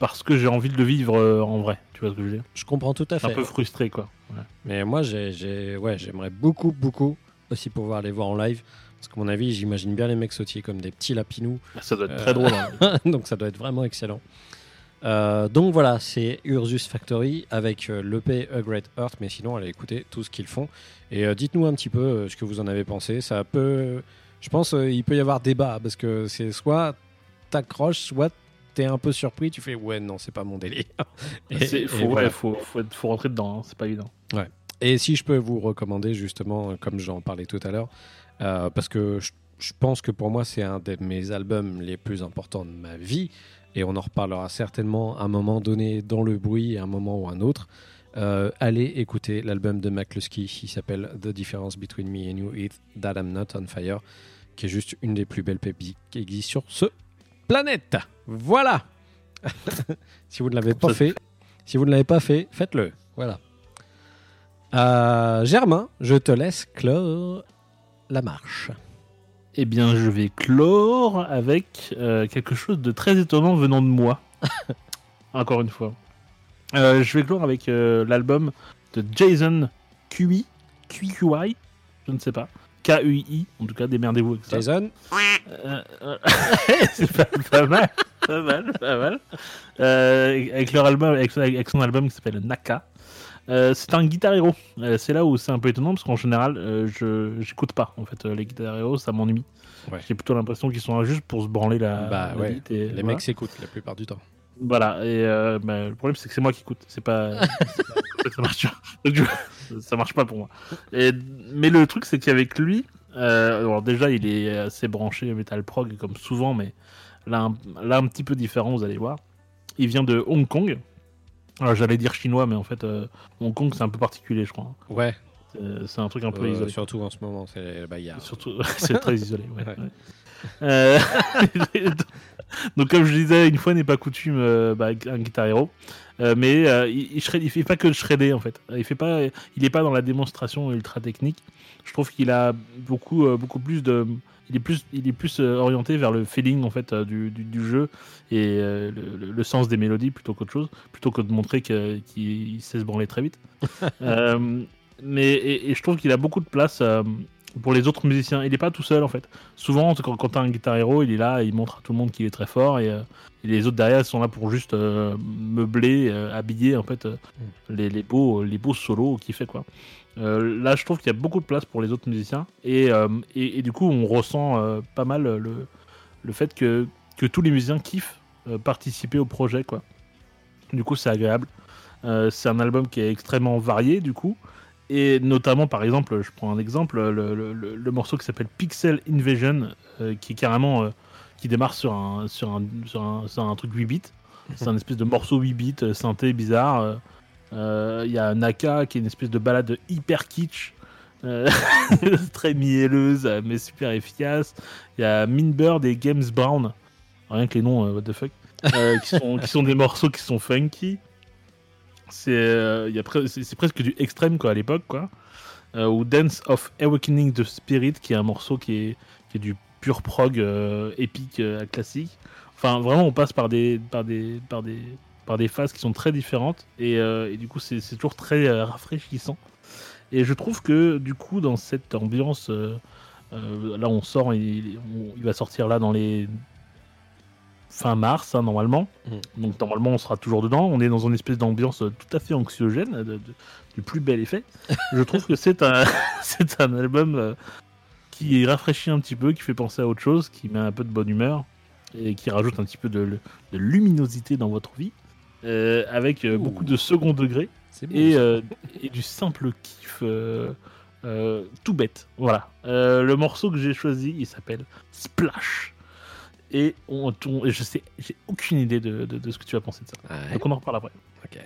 Speaker 4: Parce que j'ai envie de le vivre euh, en vrai. Tu vois ce que je veux dire?
Speaker 3: Je comprends tout à fait.
Speaker 4: un peu frustré, quoi. Ouais.
Speaker 3: Mais moi, j'ai, j'ai- ouais, j'aimerais beaucoup, beaucoup aussi pouvoir les voir en live. Parce qu'à mon avis, j'imagine bien les mecs sautier comme des petits lapinous.
Speaker 4: Ça doit être
Speaker 3: Euh,
Speaker 4: très drôle. hein.
Speaker 3: donc ça doit être vraiment excellent. Euh, donc voilà, c'est Ursus Factory avec euh, l'EP A Great Earth, mais sinon allez écouter tout ce qu'ils font. Et euh, dites-nous un petit peu euh, ce que vous en avez pensé. Ça peut, je pense, euh, il peut y avoir débat parce que c'est soit t'accroches, soit t'es un peu surpris, tu fais ouais non c'est pas mon délire. Et
Speaker 4: faut, ouais, faut, faut, être- faut rentrer dedans. hein. C'est pas évident.
Speaker 3: Et si je peux vous recommander justement, euh, comme j'en parlais tout à l'heure, euh, parce que je, je pense que pour moi c'est un de mes albums les plus importants de ma vie, et on en reparlera certainement à un moment donné dans le bruit, à un moment ou un autre. Euh, allez écouter l'album de McCluskey qui s'appelle The Difference Between Me and You is That I'm Not on Fire, qui est juste une des plus belles pépites qui existent sur ce planète. Voilà. si vous ne l'avez pas fait, si vous ne l'avez pas fait, faites-le. Voilà. Euh, Germain, je te laisse clore la marche.
Speaker 4: Eh bien, je vais clore avec euh, quelque chose de très étonnant venant de moi. Encore une fois. Euh, je vais clore avec euh, l'album de Jason QI, QI, je ne sais pas. K-U-I, en tout cas, démerdez-vous avec ça.
Speaker 3: Jason,
Speaker 4: Euh, euh, c'est pas, pas mal, pas mal, pas mal. Euh, avec, leur album, avec, avec son album qui s'appelle Naka. C'est un guitar hero. C'est là où c'est un peu étonnant parce qu'en général, je j'écoute pas. En fait, les guitar heroes, ça m'ennuie.
Speaker 3: Ouais.
Speaker 4: J'ai plutôt l'impression qu'ils sont là juste pour se branler la.
Speaker 3: Bah
Speaker 4: la
Speaker 3: ouais,
Speaker 4: bite et
Speaker 3: les
Speaker 4: voilà.
Speaker 3: mecs s'écoutent la plupart du temps.
Speaker 4: Voilà. Et euh, bah, le problème, c'est que c'est moi qui écoute. C'est pas. ça que ça marche. Donc, du coup, ça marche pas pour moi. Et, mais le truc, c'est qu'avec lui, euh, alors déjà, il est assez branché metal prog comme souvent, mais là, un, là, un petit peu différent, vous allez voir. Il vient de Hong Kong. Alors, j'allais dire chinois, mais en fait, euh, Hong Kong, c'est un peu particulier, je crois.
Speaker 3: Ouais,
Speaker 4: Euh, C'est un truc un peu
Speaker 3: euh,
Speaker 4: isolé.
Speaker 3: surtout en ce moment, c'est bah, a-
Speaker 4: Surtout, c'est très isolé. ouais,
Speaker 3: Ouais.
Speaker 4: ouais. Donc, comme je disais, une fois n'est pas coutume, euh, bah, un guitar hero. Euh, mais euh, il, il, shred- il fait pas que le shredder en fait. Il fait pas, il est pas dans la démonstration ultra technique. Je trouve qu'il a beaucoup, euh, beaucoup plus de, il est plus, il est plus orienté vers le feeling en fait du, du, du jeu et le, le- le sens des mélodies plutôt qu'autre chose, plutôt que de montrer qu'il sait se branler très vite. Mais et, et je trouve qu'il a beaucoup de place pour les autres musiciens. Il n'est pas tout seul en fait. Souvent, quand, quand tu as un guitar hero, il est là, il montre à tout le monde qu'il est très fort et, euh, et les autres derrière sont là pour juste euh, meubler, euh, habiller en fait euh, les, les beaux, les beaux solos qu'il fait quoi. Là, je trouve qu'il y a beaucoup de place pour les autres musiciens et, et, et du coup, on ressent pas mal le, le fait que, que tous les musiciens kiffent participer au projet quoi. Du coup, c'est agréable. C'est un album qui est extrêmement varié du coup. Et notamment, par exemple, je prends un exemple, le, le- morceau qui s'appelle Pixel Invasion, euh, qui est carrément, euh, qui démarre sur un, sur un, sur un, sur un truc 8 bits. C'est un espèce de morceau 8 bits, euh, synthé bizarre. Il y a Naka qui est une espèce de balade hyper kitsch, très mielleuse mais super efficace. Il y a Minbird et Games Brown, rien que les noms, what the fuck, qui, sont, qui sont des morceaux qui sont funky. C'est euh, pre- presque du extrême quoi à l'époque quoi. Euh, ou Dance of Awakening the Spirit qui est un morceau qui est, qui est du pur prog euh, épique euh, classique. Enfin vraiment on passe par des par des par des par des phases qui sont très différentes et, euh, du coup c'est toujours très rafraîchissant. Et je trouve que du coup dans cette ambiance là on sort il, il va sortir là dans les fin mars hein, normalement.
Speaker 3: Mm.
Speaker 4: Donc normalement on sera toujours dedans. On est dans une espèce d'ambiance tout à fait anxiogène, de- de- du plus bel effet. Je trouve que c'est un, c'est un album euh, qui rafraîchit un petit peu, qui fait penser à autre chose, qui met un peu de bonne humeur et qui rajoute un petit peu de, de luminosité dans votre vie, euh, avec euh,
Speaker 3: Ouh.
Speaker 4: beaucoup de second degré
Speaker 3: bon,
Speaker 4: et, euh, et du simple kiff tout bête. Voilà. Le morceau que j'ai choisi, il s'appelle Splash. Et on, je sais, j'ai aucune idée de, de- de ce que tu vas penser de ça.
Speaker 3: Ouais,
Speaker 4: Donc on en reparle après.
Speaker 3: ok.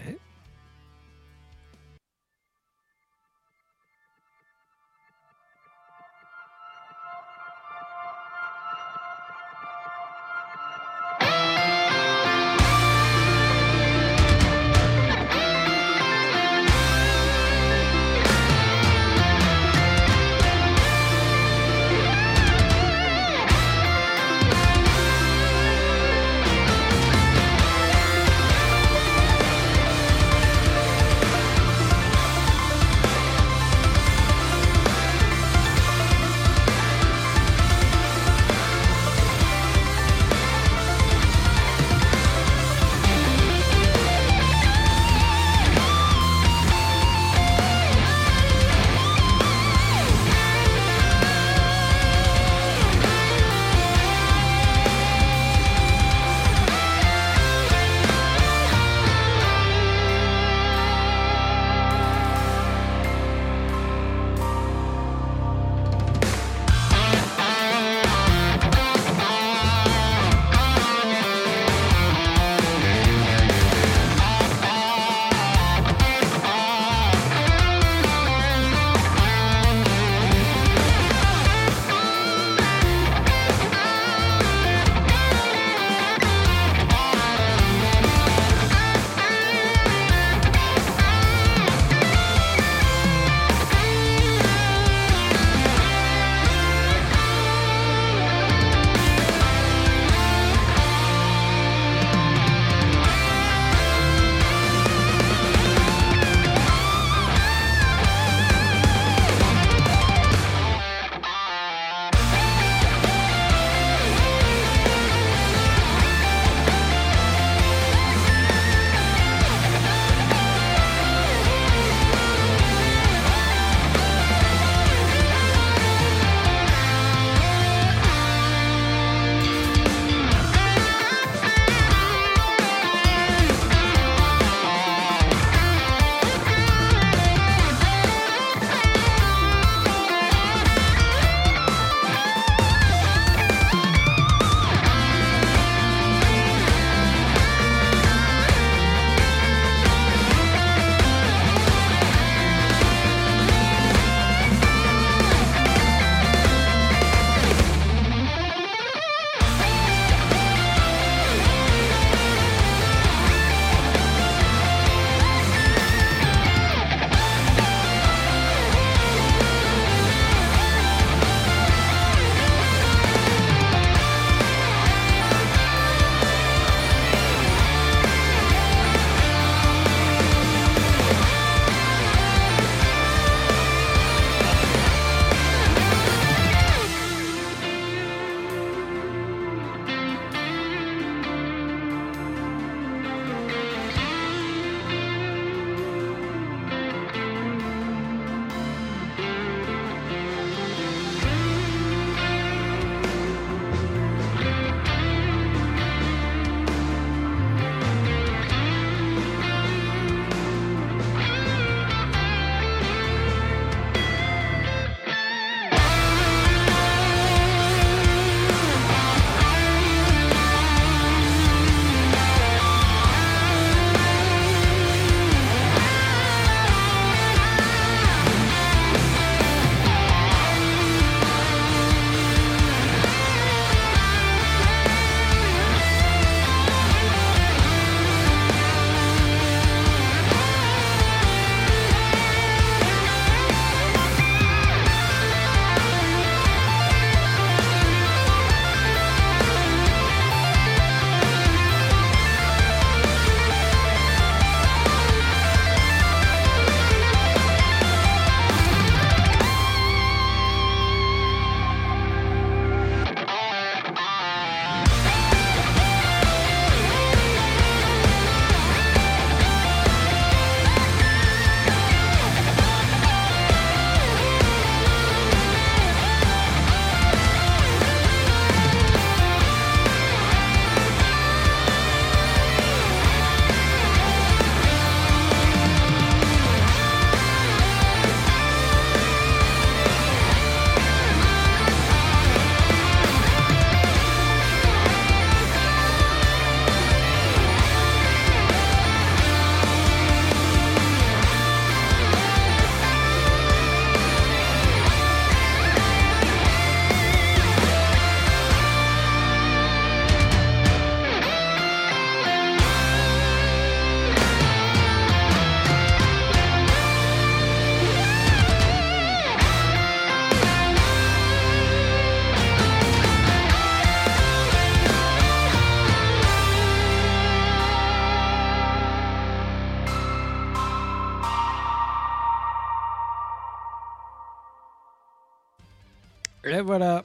Speaker 3: Voilà.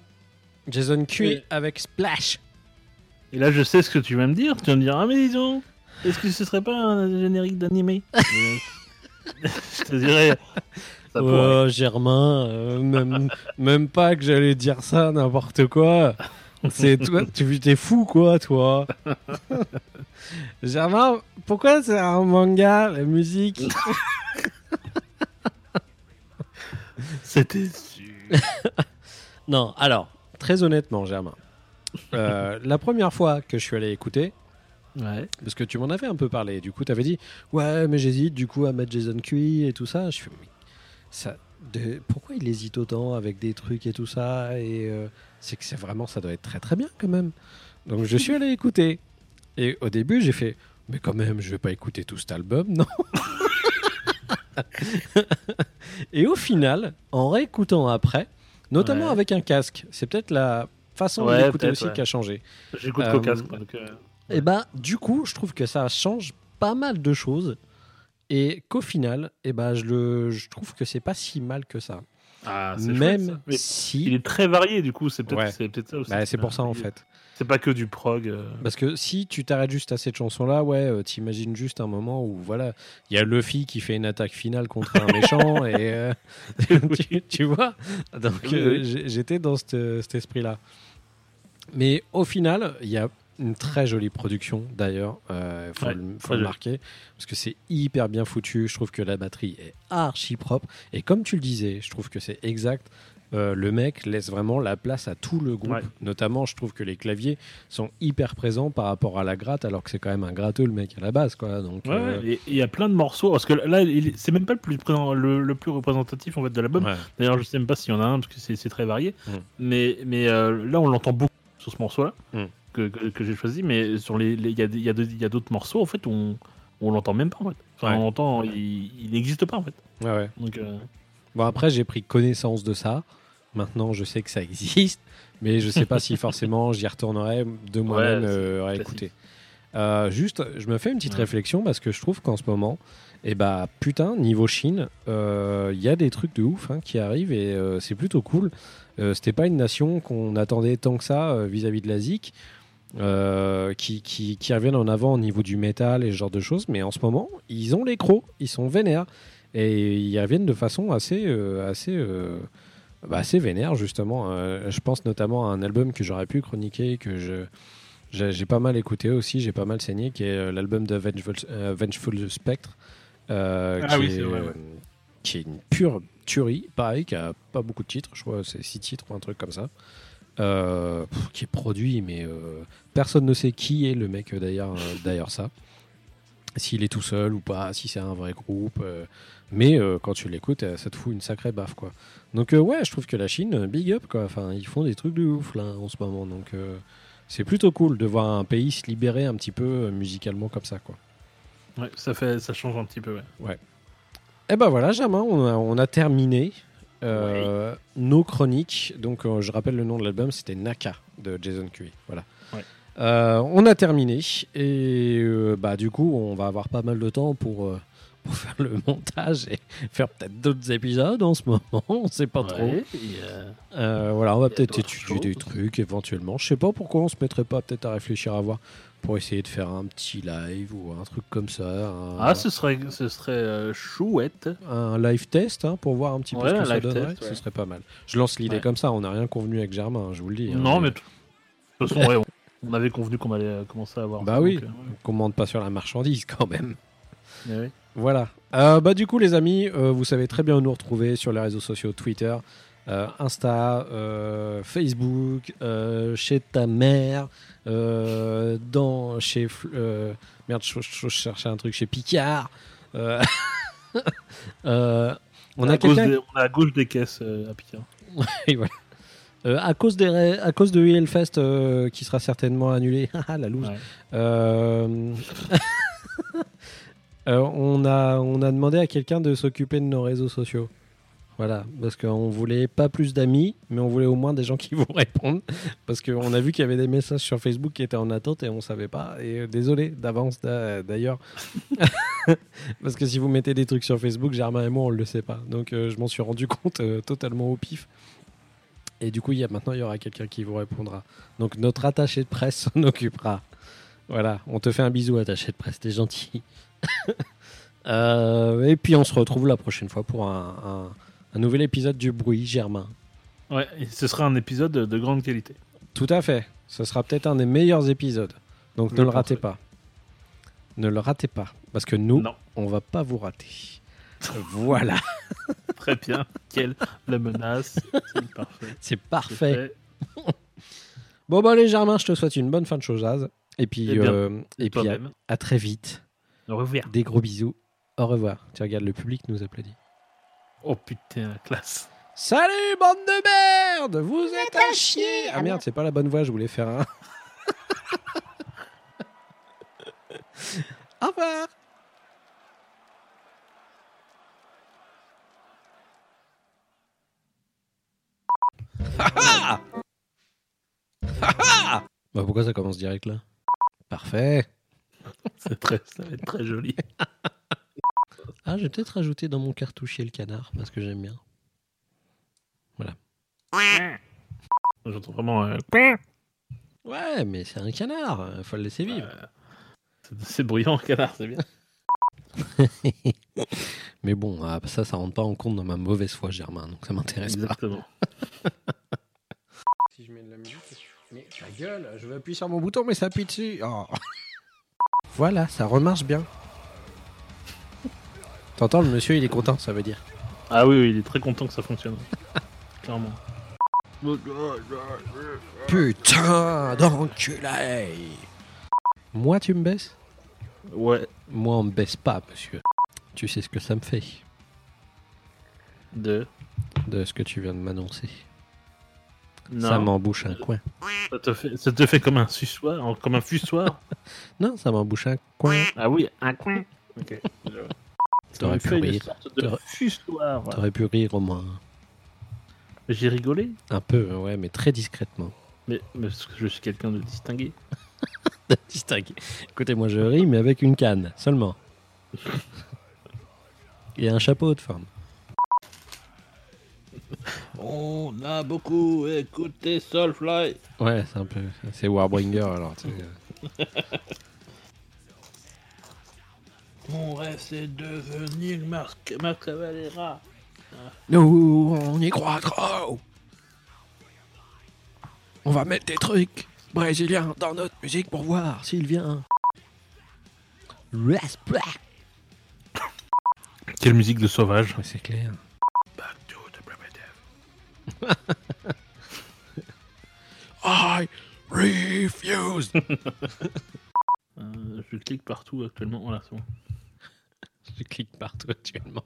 Speaker 3: Jason Q
Speaker 4: Et-
Speaker 3: avec Splash.
Speaker 4: Et là, je sais ce que tu vas me dire. Tu vas me dire, ah mais dis donc, est-ce que ce serait pas un générique d'animé? Je te dirais, ça pourrait.
Speaker 3: Oh, Germain, euh, même, même pas que j'allais dire ça, n'importe quoi. C'est toi, tu t'es fou quoi, toi. Germain, pourquoi c'est un manga, la musique?
Speaker 4: C'était sûr.
Speaker 3: Non, alors, très honnêtement, Germain, euh, la première fois que je suis allé écouter,
Speaker 4: Ouais.
Speaker 3: parce que tu m'en avais un peu parlé, du coup, tu avais dit, ouais, mais j'hésite du coup à mettre Jason Q et tout ça. Je fais, mais ça, de, pourquoi il hésite autant avec des trucs et tout ça Et euh, c'est que c'est vraiment, ça doit être très très bien quand même. Donc je suis allé écouter. Et au début, j'ai fait, mais quand même, je vais pas écouter tout cet album, non? Et au final, en réécoutant après, notamment
Speaker 4: Ouais.
Speaker 3: avec un casque, c'est peut-être la façon
Speaker 4: Ouais,
Speaker 3: d'écouter aussi qui a changé.
Speaker 4: J'écoute
Speaker 3: Euh,
Speaker 4: qu'au casque. donc, euh,
Speaker 3: Et bah, du coup, je trouve que ça change pas mal de choses. Et qu'au final, et bah, je, le, je trouve que c'est pas si mal que ça.
Speaker 4: Ah, chouette,
Speaker 3: Même si.
Speaker 4: il est très varié du coup, c'est peut-être
Speaker 3: Ouais.
Speaker 4: c'est peut-être ça aussi.
Speaker 3: Bah, c'est pour ça en fait.
Speaker 4: C'est pas que du prog. euh,
Speaker 3: Parce que si tu t'arrêtes juste à cette chanson-là, ouais, euh, t'imagines juste un moment où voilà, il y a Luffy qui fait une attaque finale contre un méchant et euh, tu, tu vois? Donc
Speaker 4: Oui,
Speaker 3: euh,
Speaker 4: oui.
Speaker 3: j'ai- j'étais dans cet, cet esprit-là. Mais au final, il y a une très jolie production d'ailleurs, euh, faut,
Speaker 4: Ouais,
Speaker 3: le, faut marquer, parce que c'est hyper bien foutu. Je trouve que la batterie est archi propre et comme tu le disais, je trouve que c'est exact. Euh, le mec laisse vraiment la place à tout le groupe.
Speaker 4: Ouais.
Speaker 3: Notamment, je trouve que les claviers sont hyper présents par rapport à la gratte, alors que c'est quand même un gratteux le mec à la base, quoi. Donc,
Speaker 4: Ouais,
Speaker 3: euh,
Speaker 4: ouais, il y a plein de morceaux parce que là, c'est même pas le plus, présent- le, le plus représentatif en fait de l'album.
Speaker 3: ouais.
Speaker 4: D'ailleurs, je sais même pas s'il y en a un parce que c'est c'est très varié.
Speaker 3: Mm.
Speaker 4: Mais, mais euh, là, on l'entend beaucoup sur ce morceau-là
Speaker 3: Mm.
Speaker 4: Que, que, que j'ai choisi. Mais sur les, il y a, des- il y a de- il y a d'autres morceaux en fait où on, on l'entend même pas en fait. Enfin,
Speaker 3: Ouais.
Speaker 4: on l'entend, il il n'existe pas en fait.
Speaker 3: Ouais, ouais.
Speaker 4: Donc, euh,
Speaker 3: Bon, après, j'ai pris connaissance de ça. Maintenant, je sais que ça existe, mais je sais pas si forcément j'y retournerai de moi-même euh, à écouter. Euh, juste, je me fais une petite
Speaker 4: Ouais.
Speaker 3: réflexion parce que je trouve qu'en ce moment, et bah putain, niveau Chine, euh, il y a des trucs de ouf hein, qui arrivent et euh, c'est plutôt cool. Euh, C'était pas une nation qu'on attendait tant que ça euh, vis-à-vis de la ZIC. Euh, qui, qui, qui reviennent en avant au niveau du métal et ce genre de choses, mais en ce moment, ils ont les crocs, ils sont vénères et ils reviennent de façon assez, euh, assez, euh, bah, assez vénère justement. Euh, je pense notamment à un album que j'aurais pu chroniquer, que je j'ai pas mal écouté aussi, j'ai pas mal saigné, qui est l'album de Vengeful, Vengeful Spectre,
Speaker 4: Ah
Speaker 3: qui,
Speaker 4: oui,
Speaker 3: est,
Speaker 4: c'est vrai, ouais.
Speaker 3: qui est une pure tuerie, pareil, qui a pas beaucoup de titres, je crois c'est six titres ou un truc comme ça. Euh, qui est produit, mais euh, personne ne sait qui est le mec euh, d'ailleurs d'ailleurs ça. S'il est tout seul ou pas, si c'est un vrai groupe. euh, mais quand tu l'écoutes, ça te fout une sacrée baffe, quoi. Donc, ouais, je trouve que la Chine, big up, quoi. Enfin, ils font des trucs de ouf, là, en ce moment. Donc, c'est plutôt cool de voir un pays se libérer un petit peu musicalement comme ça, quoi.
Speaker 4: ouais, ça, fait, ça change un petit peu. Ouais.
Speaker 3: Et ben voilà, Jamin, on a, on a terminé euh, nos chroniques. Donc, euh, je rappelle le nom de l'album, c'était Naka de Jason Cui. Voilà.
Speaker 4: Ouais.
Speaker 3: Euh, on a terminé et euh, bah du coup, on va avoir pas mal de temps pour euh, pour faire le montage et faire peut-être d'autres épisodes en ce moment. On sait pas trop.
Speaker 4: Ouais,
Speaker 3: voilà, on va peut-être étudier des
Speaker 4: choses.
Speaker 3: trucs éventuellement. Je sais pas pourquoi on se mettrait pas peut-être à réfléchir à voir pour essayer de faire un petit live ou un truc comme ça. un-
Speaker 4: Ah, ce serait, ce serait euh, chouette.
Speaker 3: un live test hein, pour voir un petit peu
Speaker 4: Ouais,
Speaker 3: ce que ça donnerait.
Speaker 4: test,
Speaker 3: Ce
Speaker 4: ouais.
Speaker 3: serait pas mal. Je lance l'idée
Speaker 4: Ouais.
Speaker 3: comme ça, on n'a rien convenu avec Germain, hein, je vous le dis. hein.
Speaker 4: non, mais de toute façon, on, on avait convenu qu'on allait euh, commencer à voir.
Speaker 3: Bah oui.
Speaker 4: donc, euh,
Speaker 3: On commande pas sur la marchandise quand même.
Speaker 4: oui.
Speaker 3: Voilà. Euh, bah du coup les amis, vous savez très bien où nous retrouver sur les réseaux sociaux Twitter, Insta, euh, Facebook, euh, chez ta mère, euh, dans chez euh, merde, je, je- je cherchais un truc chez Picard. Euh, euh, on a
Speaker 4: des- on est à gauche des caisses euh, à Picard.
Speaker 3: Et voilà. Euh, à cause des à cause de Hellfest euh, qui sera certainement annulé. Ah, la loose.
Speaker 4: Ouais.
Speaker 3: Euh, euh, on a on a demandé à quelqu'un de s'occuper de nos réseaux sociaux. Voilà, parce qu'on voulait pas plus d'amis, mais on voulait au moins des gens qui vont répondre. Parce qu'on a vu qu'il y avait des messages sur Facebook qui étaient en attente et on savait pas. Et euh, désolé d'avance d'a- d'ailleurs. parce que si vous mettez des trucs sur Facebook, Germain et moi, on le sait pas. Donc euh, je m'en suis rendu compte euh, totalement au pif. Et du coup, maintenant, il y aura quelqu'un qui vous répondra. Donc, notre attaché de presse s'en occupera. Voilà, on te fait un bisou, attaché de presse, t'es gentil. Euh, et puis, on se retrouve la prochaine fois pour un- un nouvel épisode du bruit, Germain.
Speaker 4: Ouais, et ce sera un épisode de grande qualité.
Speaker 3: Tout à fait. Ce sera peut-être un des meilleurs épisodes. Donc,
Speaker 4: Je
Speaker 3: ne le ratez pas. Ne le ratez pas. Parce que nous,
Speaker 4: Non.
Speaker 3: on va pas vous rater. voilà,
Speaker 4: Très bien. Quelle la menace. C'est parfait.
Speaker 3: c'est parfait.
Speaker 4: fait.
Speaker 3: Bon, bah, les Germains, je te souhaite une bonne fin de chose. Et puis,
Speaker 4: Eh bien,
Speaker 3: euh, et puis à très vite.
Speaker 4: Au revoir.
Speaker 3: Des gros bisous. Au revoir. Tu regardes, le public nous applaudit.
Speaker 4: Oh putain, classe.
Speaker 3: Salut, bande de merde! Vous êtes à chier! Ah merde, c'est pas la bonne voix, je voulais faire un... Au revoir! Ha ha Bah pourquoi ça commence direct là? Parfait!
Speaker 4: C'est très, ça va être très joli.
Speaker 3: Ah, je vais peut-être rajouter dans mon cartouchier le canard, parce que j'aime bien.
Speaker 4: J'entends vraiment. euh,
Speaker 3: Ouais, mais c'est un canard, euh, faut le laisser vivre.
Speaker 4: c'est- C'est bruyant, canard, c'est bien.
Speaker 3: Mais bon, ah, ça, ça rentre pas en compte dans ma mauvaise foi, Germain, donc ça m'intéresse pas.
Speaker 4: Exactement.
Speaker 3: Si je mets de la musique, mais ta gueule, je veux appuyer sur mon bouton, mais ça appuie dessus. Oh. Voilà, ça remarche bien. T'entends, le monsieur, il est content, ça veut dire.
Speaker 4: Ah oui, oui, il est très content que ça fonctionne. Clairement.
Speaker 3: Putain d'enculé Moi, tu me baisses?
Speaker 4: Ouais,
Speaker 3: Moi, on me baisse pas, monsieur. Tu sais ce que ça me fait?
Speaker 4: De?
Speaker 3: de ce que tu viens de m'annoncer.
Speaker 4: Non.
Speaker 3: Ça m'embouche un coin.
Speaker 4: Ça te fait, ça te fait comme un suçoir, comme un fussoir?
Speaker 3: Non, ça m'embouche un coin.
Speaker 4: ah oui, un coin. Ok.
Speaker 3: T'aurais pu rire.
Speaker 4: de
Speaker 3: T'aurais- pu rire au moins.
Speaker 4: J'ai rigolé,
Speaker 3: Un peu, ouais, mais très discrètement.
Speaker 4: mais, mais parce que je suis quelqu'un de distingué.
Speaker 3: Distingué. Écoutez, moi je ris, mais avec une canne, seulement. Et un chapeau de forme.
Speaker 4: On a beaucoup écouté Soulfly.
Speaker 3: Ouais, c'est un peu. C'est Warbringer alors.
Speaker 4: Mon rêve c'est devenir Marc, Marc Cavalera.
Speaker 3: Nous, on y croit trop. On va mettre des trucs brésiliens dans notre musique pour voir s'il vient. Respect.
Speaker 4: Quelle musique de sauvage.
Speaker 3: Ouais, c'est clair.
Speaker 4: Back to the primitive.
Speaker 3: I refuse.
Speaker 4: Euh, je clique partout actuellement. Voilà, c'est bon.
Speaker 3: Je clique partout actuellement.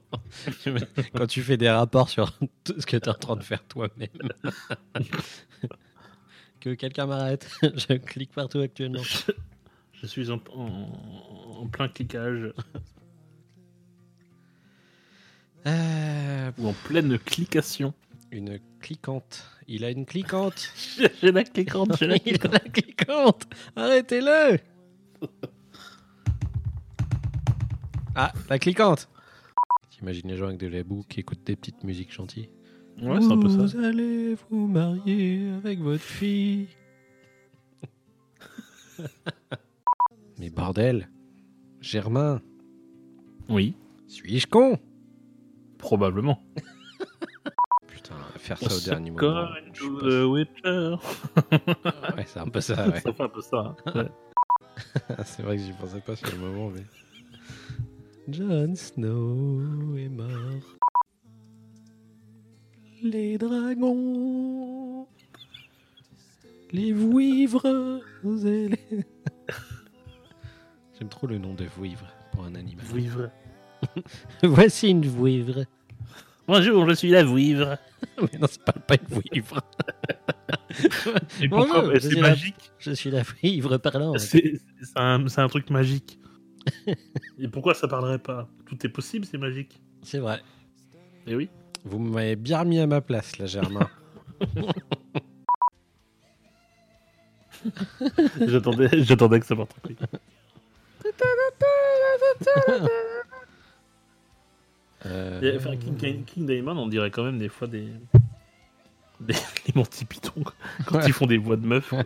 Speaker 3: Quand tu fais des rapports sur tout ce que tu es en train de faire toi-même. que quelqu'un m'arrête. Je clique partout actuellement.
Speaker 4: Je suis en, en- en plein cliquage
Speaker 3: Euh,
Speaker 4: ou en pleine clication.
Speaker 3: une cliquante. Il a une cliquante.
Speaker 4: J'ai la cliquante, j'ai la
Speaker 3: Il a la cliquante. Arrêtez-le. Ah, la cliquante. T'imagines les gens avec de la boue qui écoutent des petites musiques gentilles.
Speaker 4: Ouais, c'est un peu ça.
Speaker 3: Vous allez vous marier avec votre fille. Mais bordel, Germain,
Speaker 4: Oui,
Speaker 3: suis-je con?
Speaker 4: Probablement.
Speaker 3: Putain, faire ça au dernier moment. je suis
Speaker 4: to
Speaker 3: pas
Speaker 4: the Witcher.
Speaker 3: Ouais, c'est un peu ça, ouais.
Speaker 4: Ça fait un peu ça. hein. Ouais.
Speaker 3: c'est vrai que j'y pensais pas sur le moment, mais. Jon Snow est mort. Les dragons. Les vouivres. et les- J'aime trop le nom de vouivre pour un animal.
Speaker 4: Vouivre.
Speaker 3: Voici une vouivre.
Speaker 4: Bonjour, je suis la vouivre.
Speaker 3: Mais non, c'est pas, pas une vouivre.
Speaker 4: Et pourquoi C'est
Speaker 3: suis la-
Speaker 4: magique.
Speaker 3: Je suis la vouivre.
Speaker 4: C'est un, c'est un truc magique. Et pourquoi ça parlerait pas? Tout est possible, c'est magique.
Speaker 3: C'est vrai.
Speaker 4: Et oui.
Speaker 3: Vous m'avez bien remis à ma place, là, Germain.
Speaker 4: J'attendais, j'attendais que ça parte.
Speaker 3: Euh,
Speaker 4: Et, enfin, King, King- King Diamond, on dirait quand même des fois des. Les, les Monty Python, quand
Speaker 3: Ouais.
Speaker 4: ils font des voix de meufs.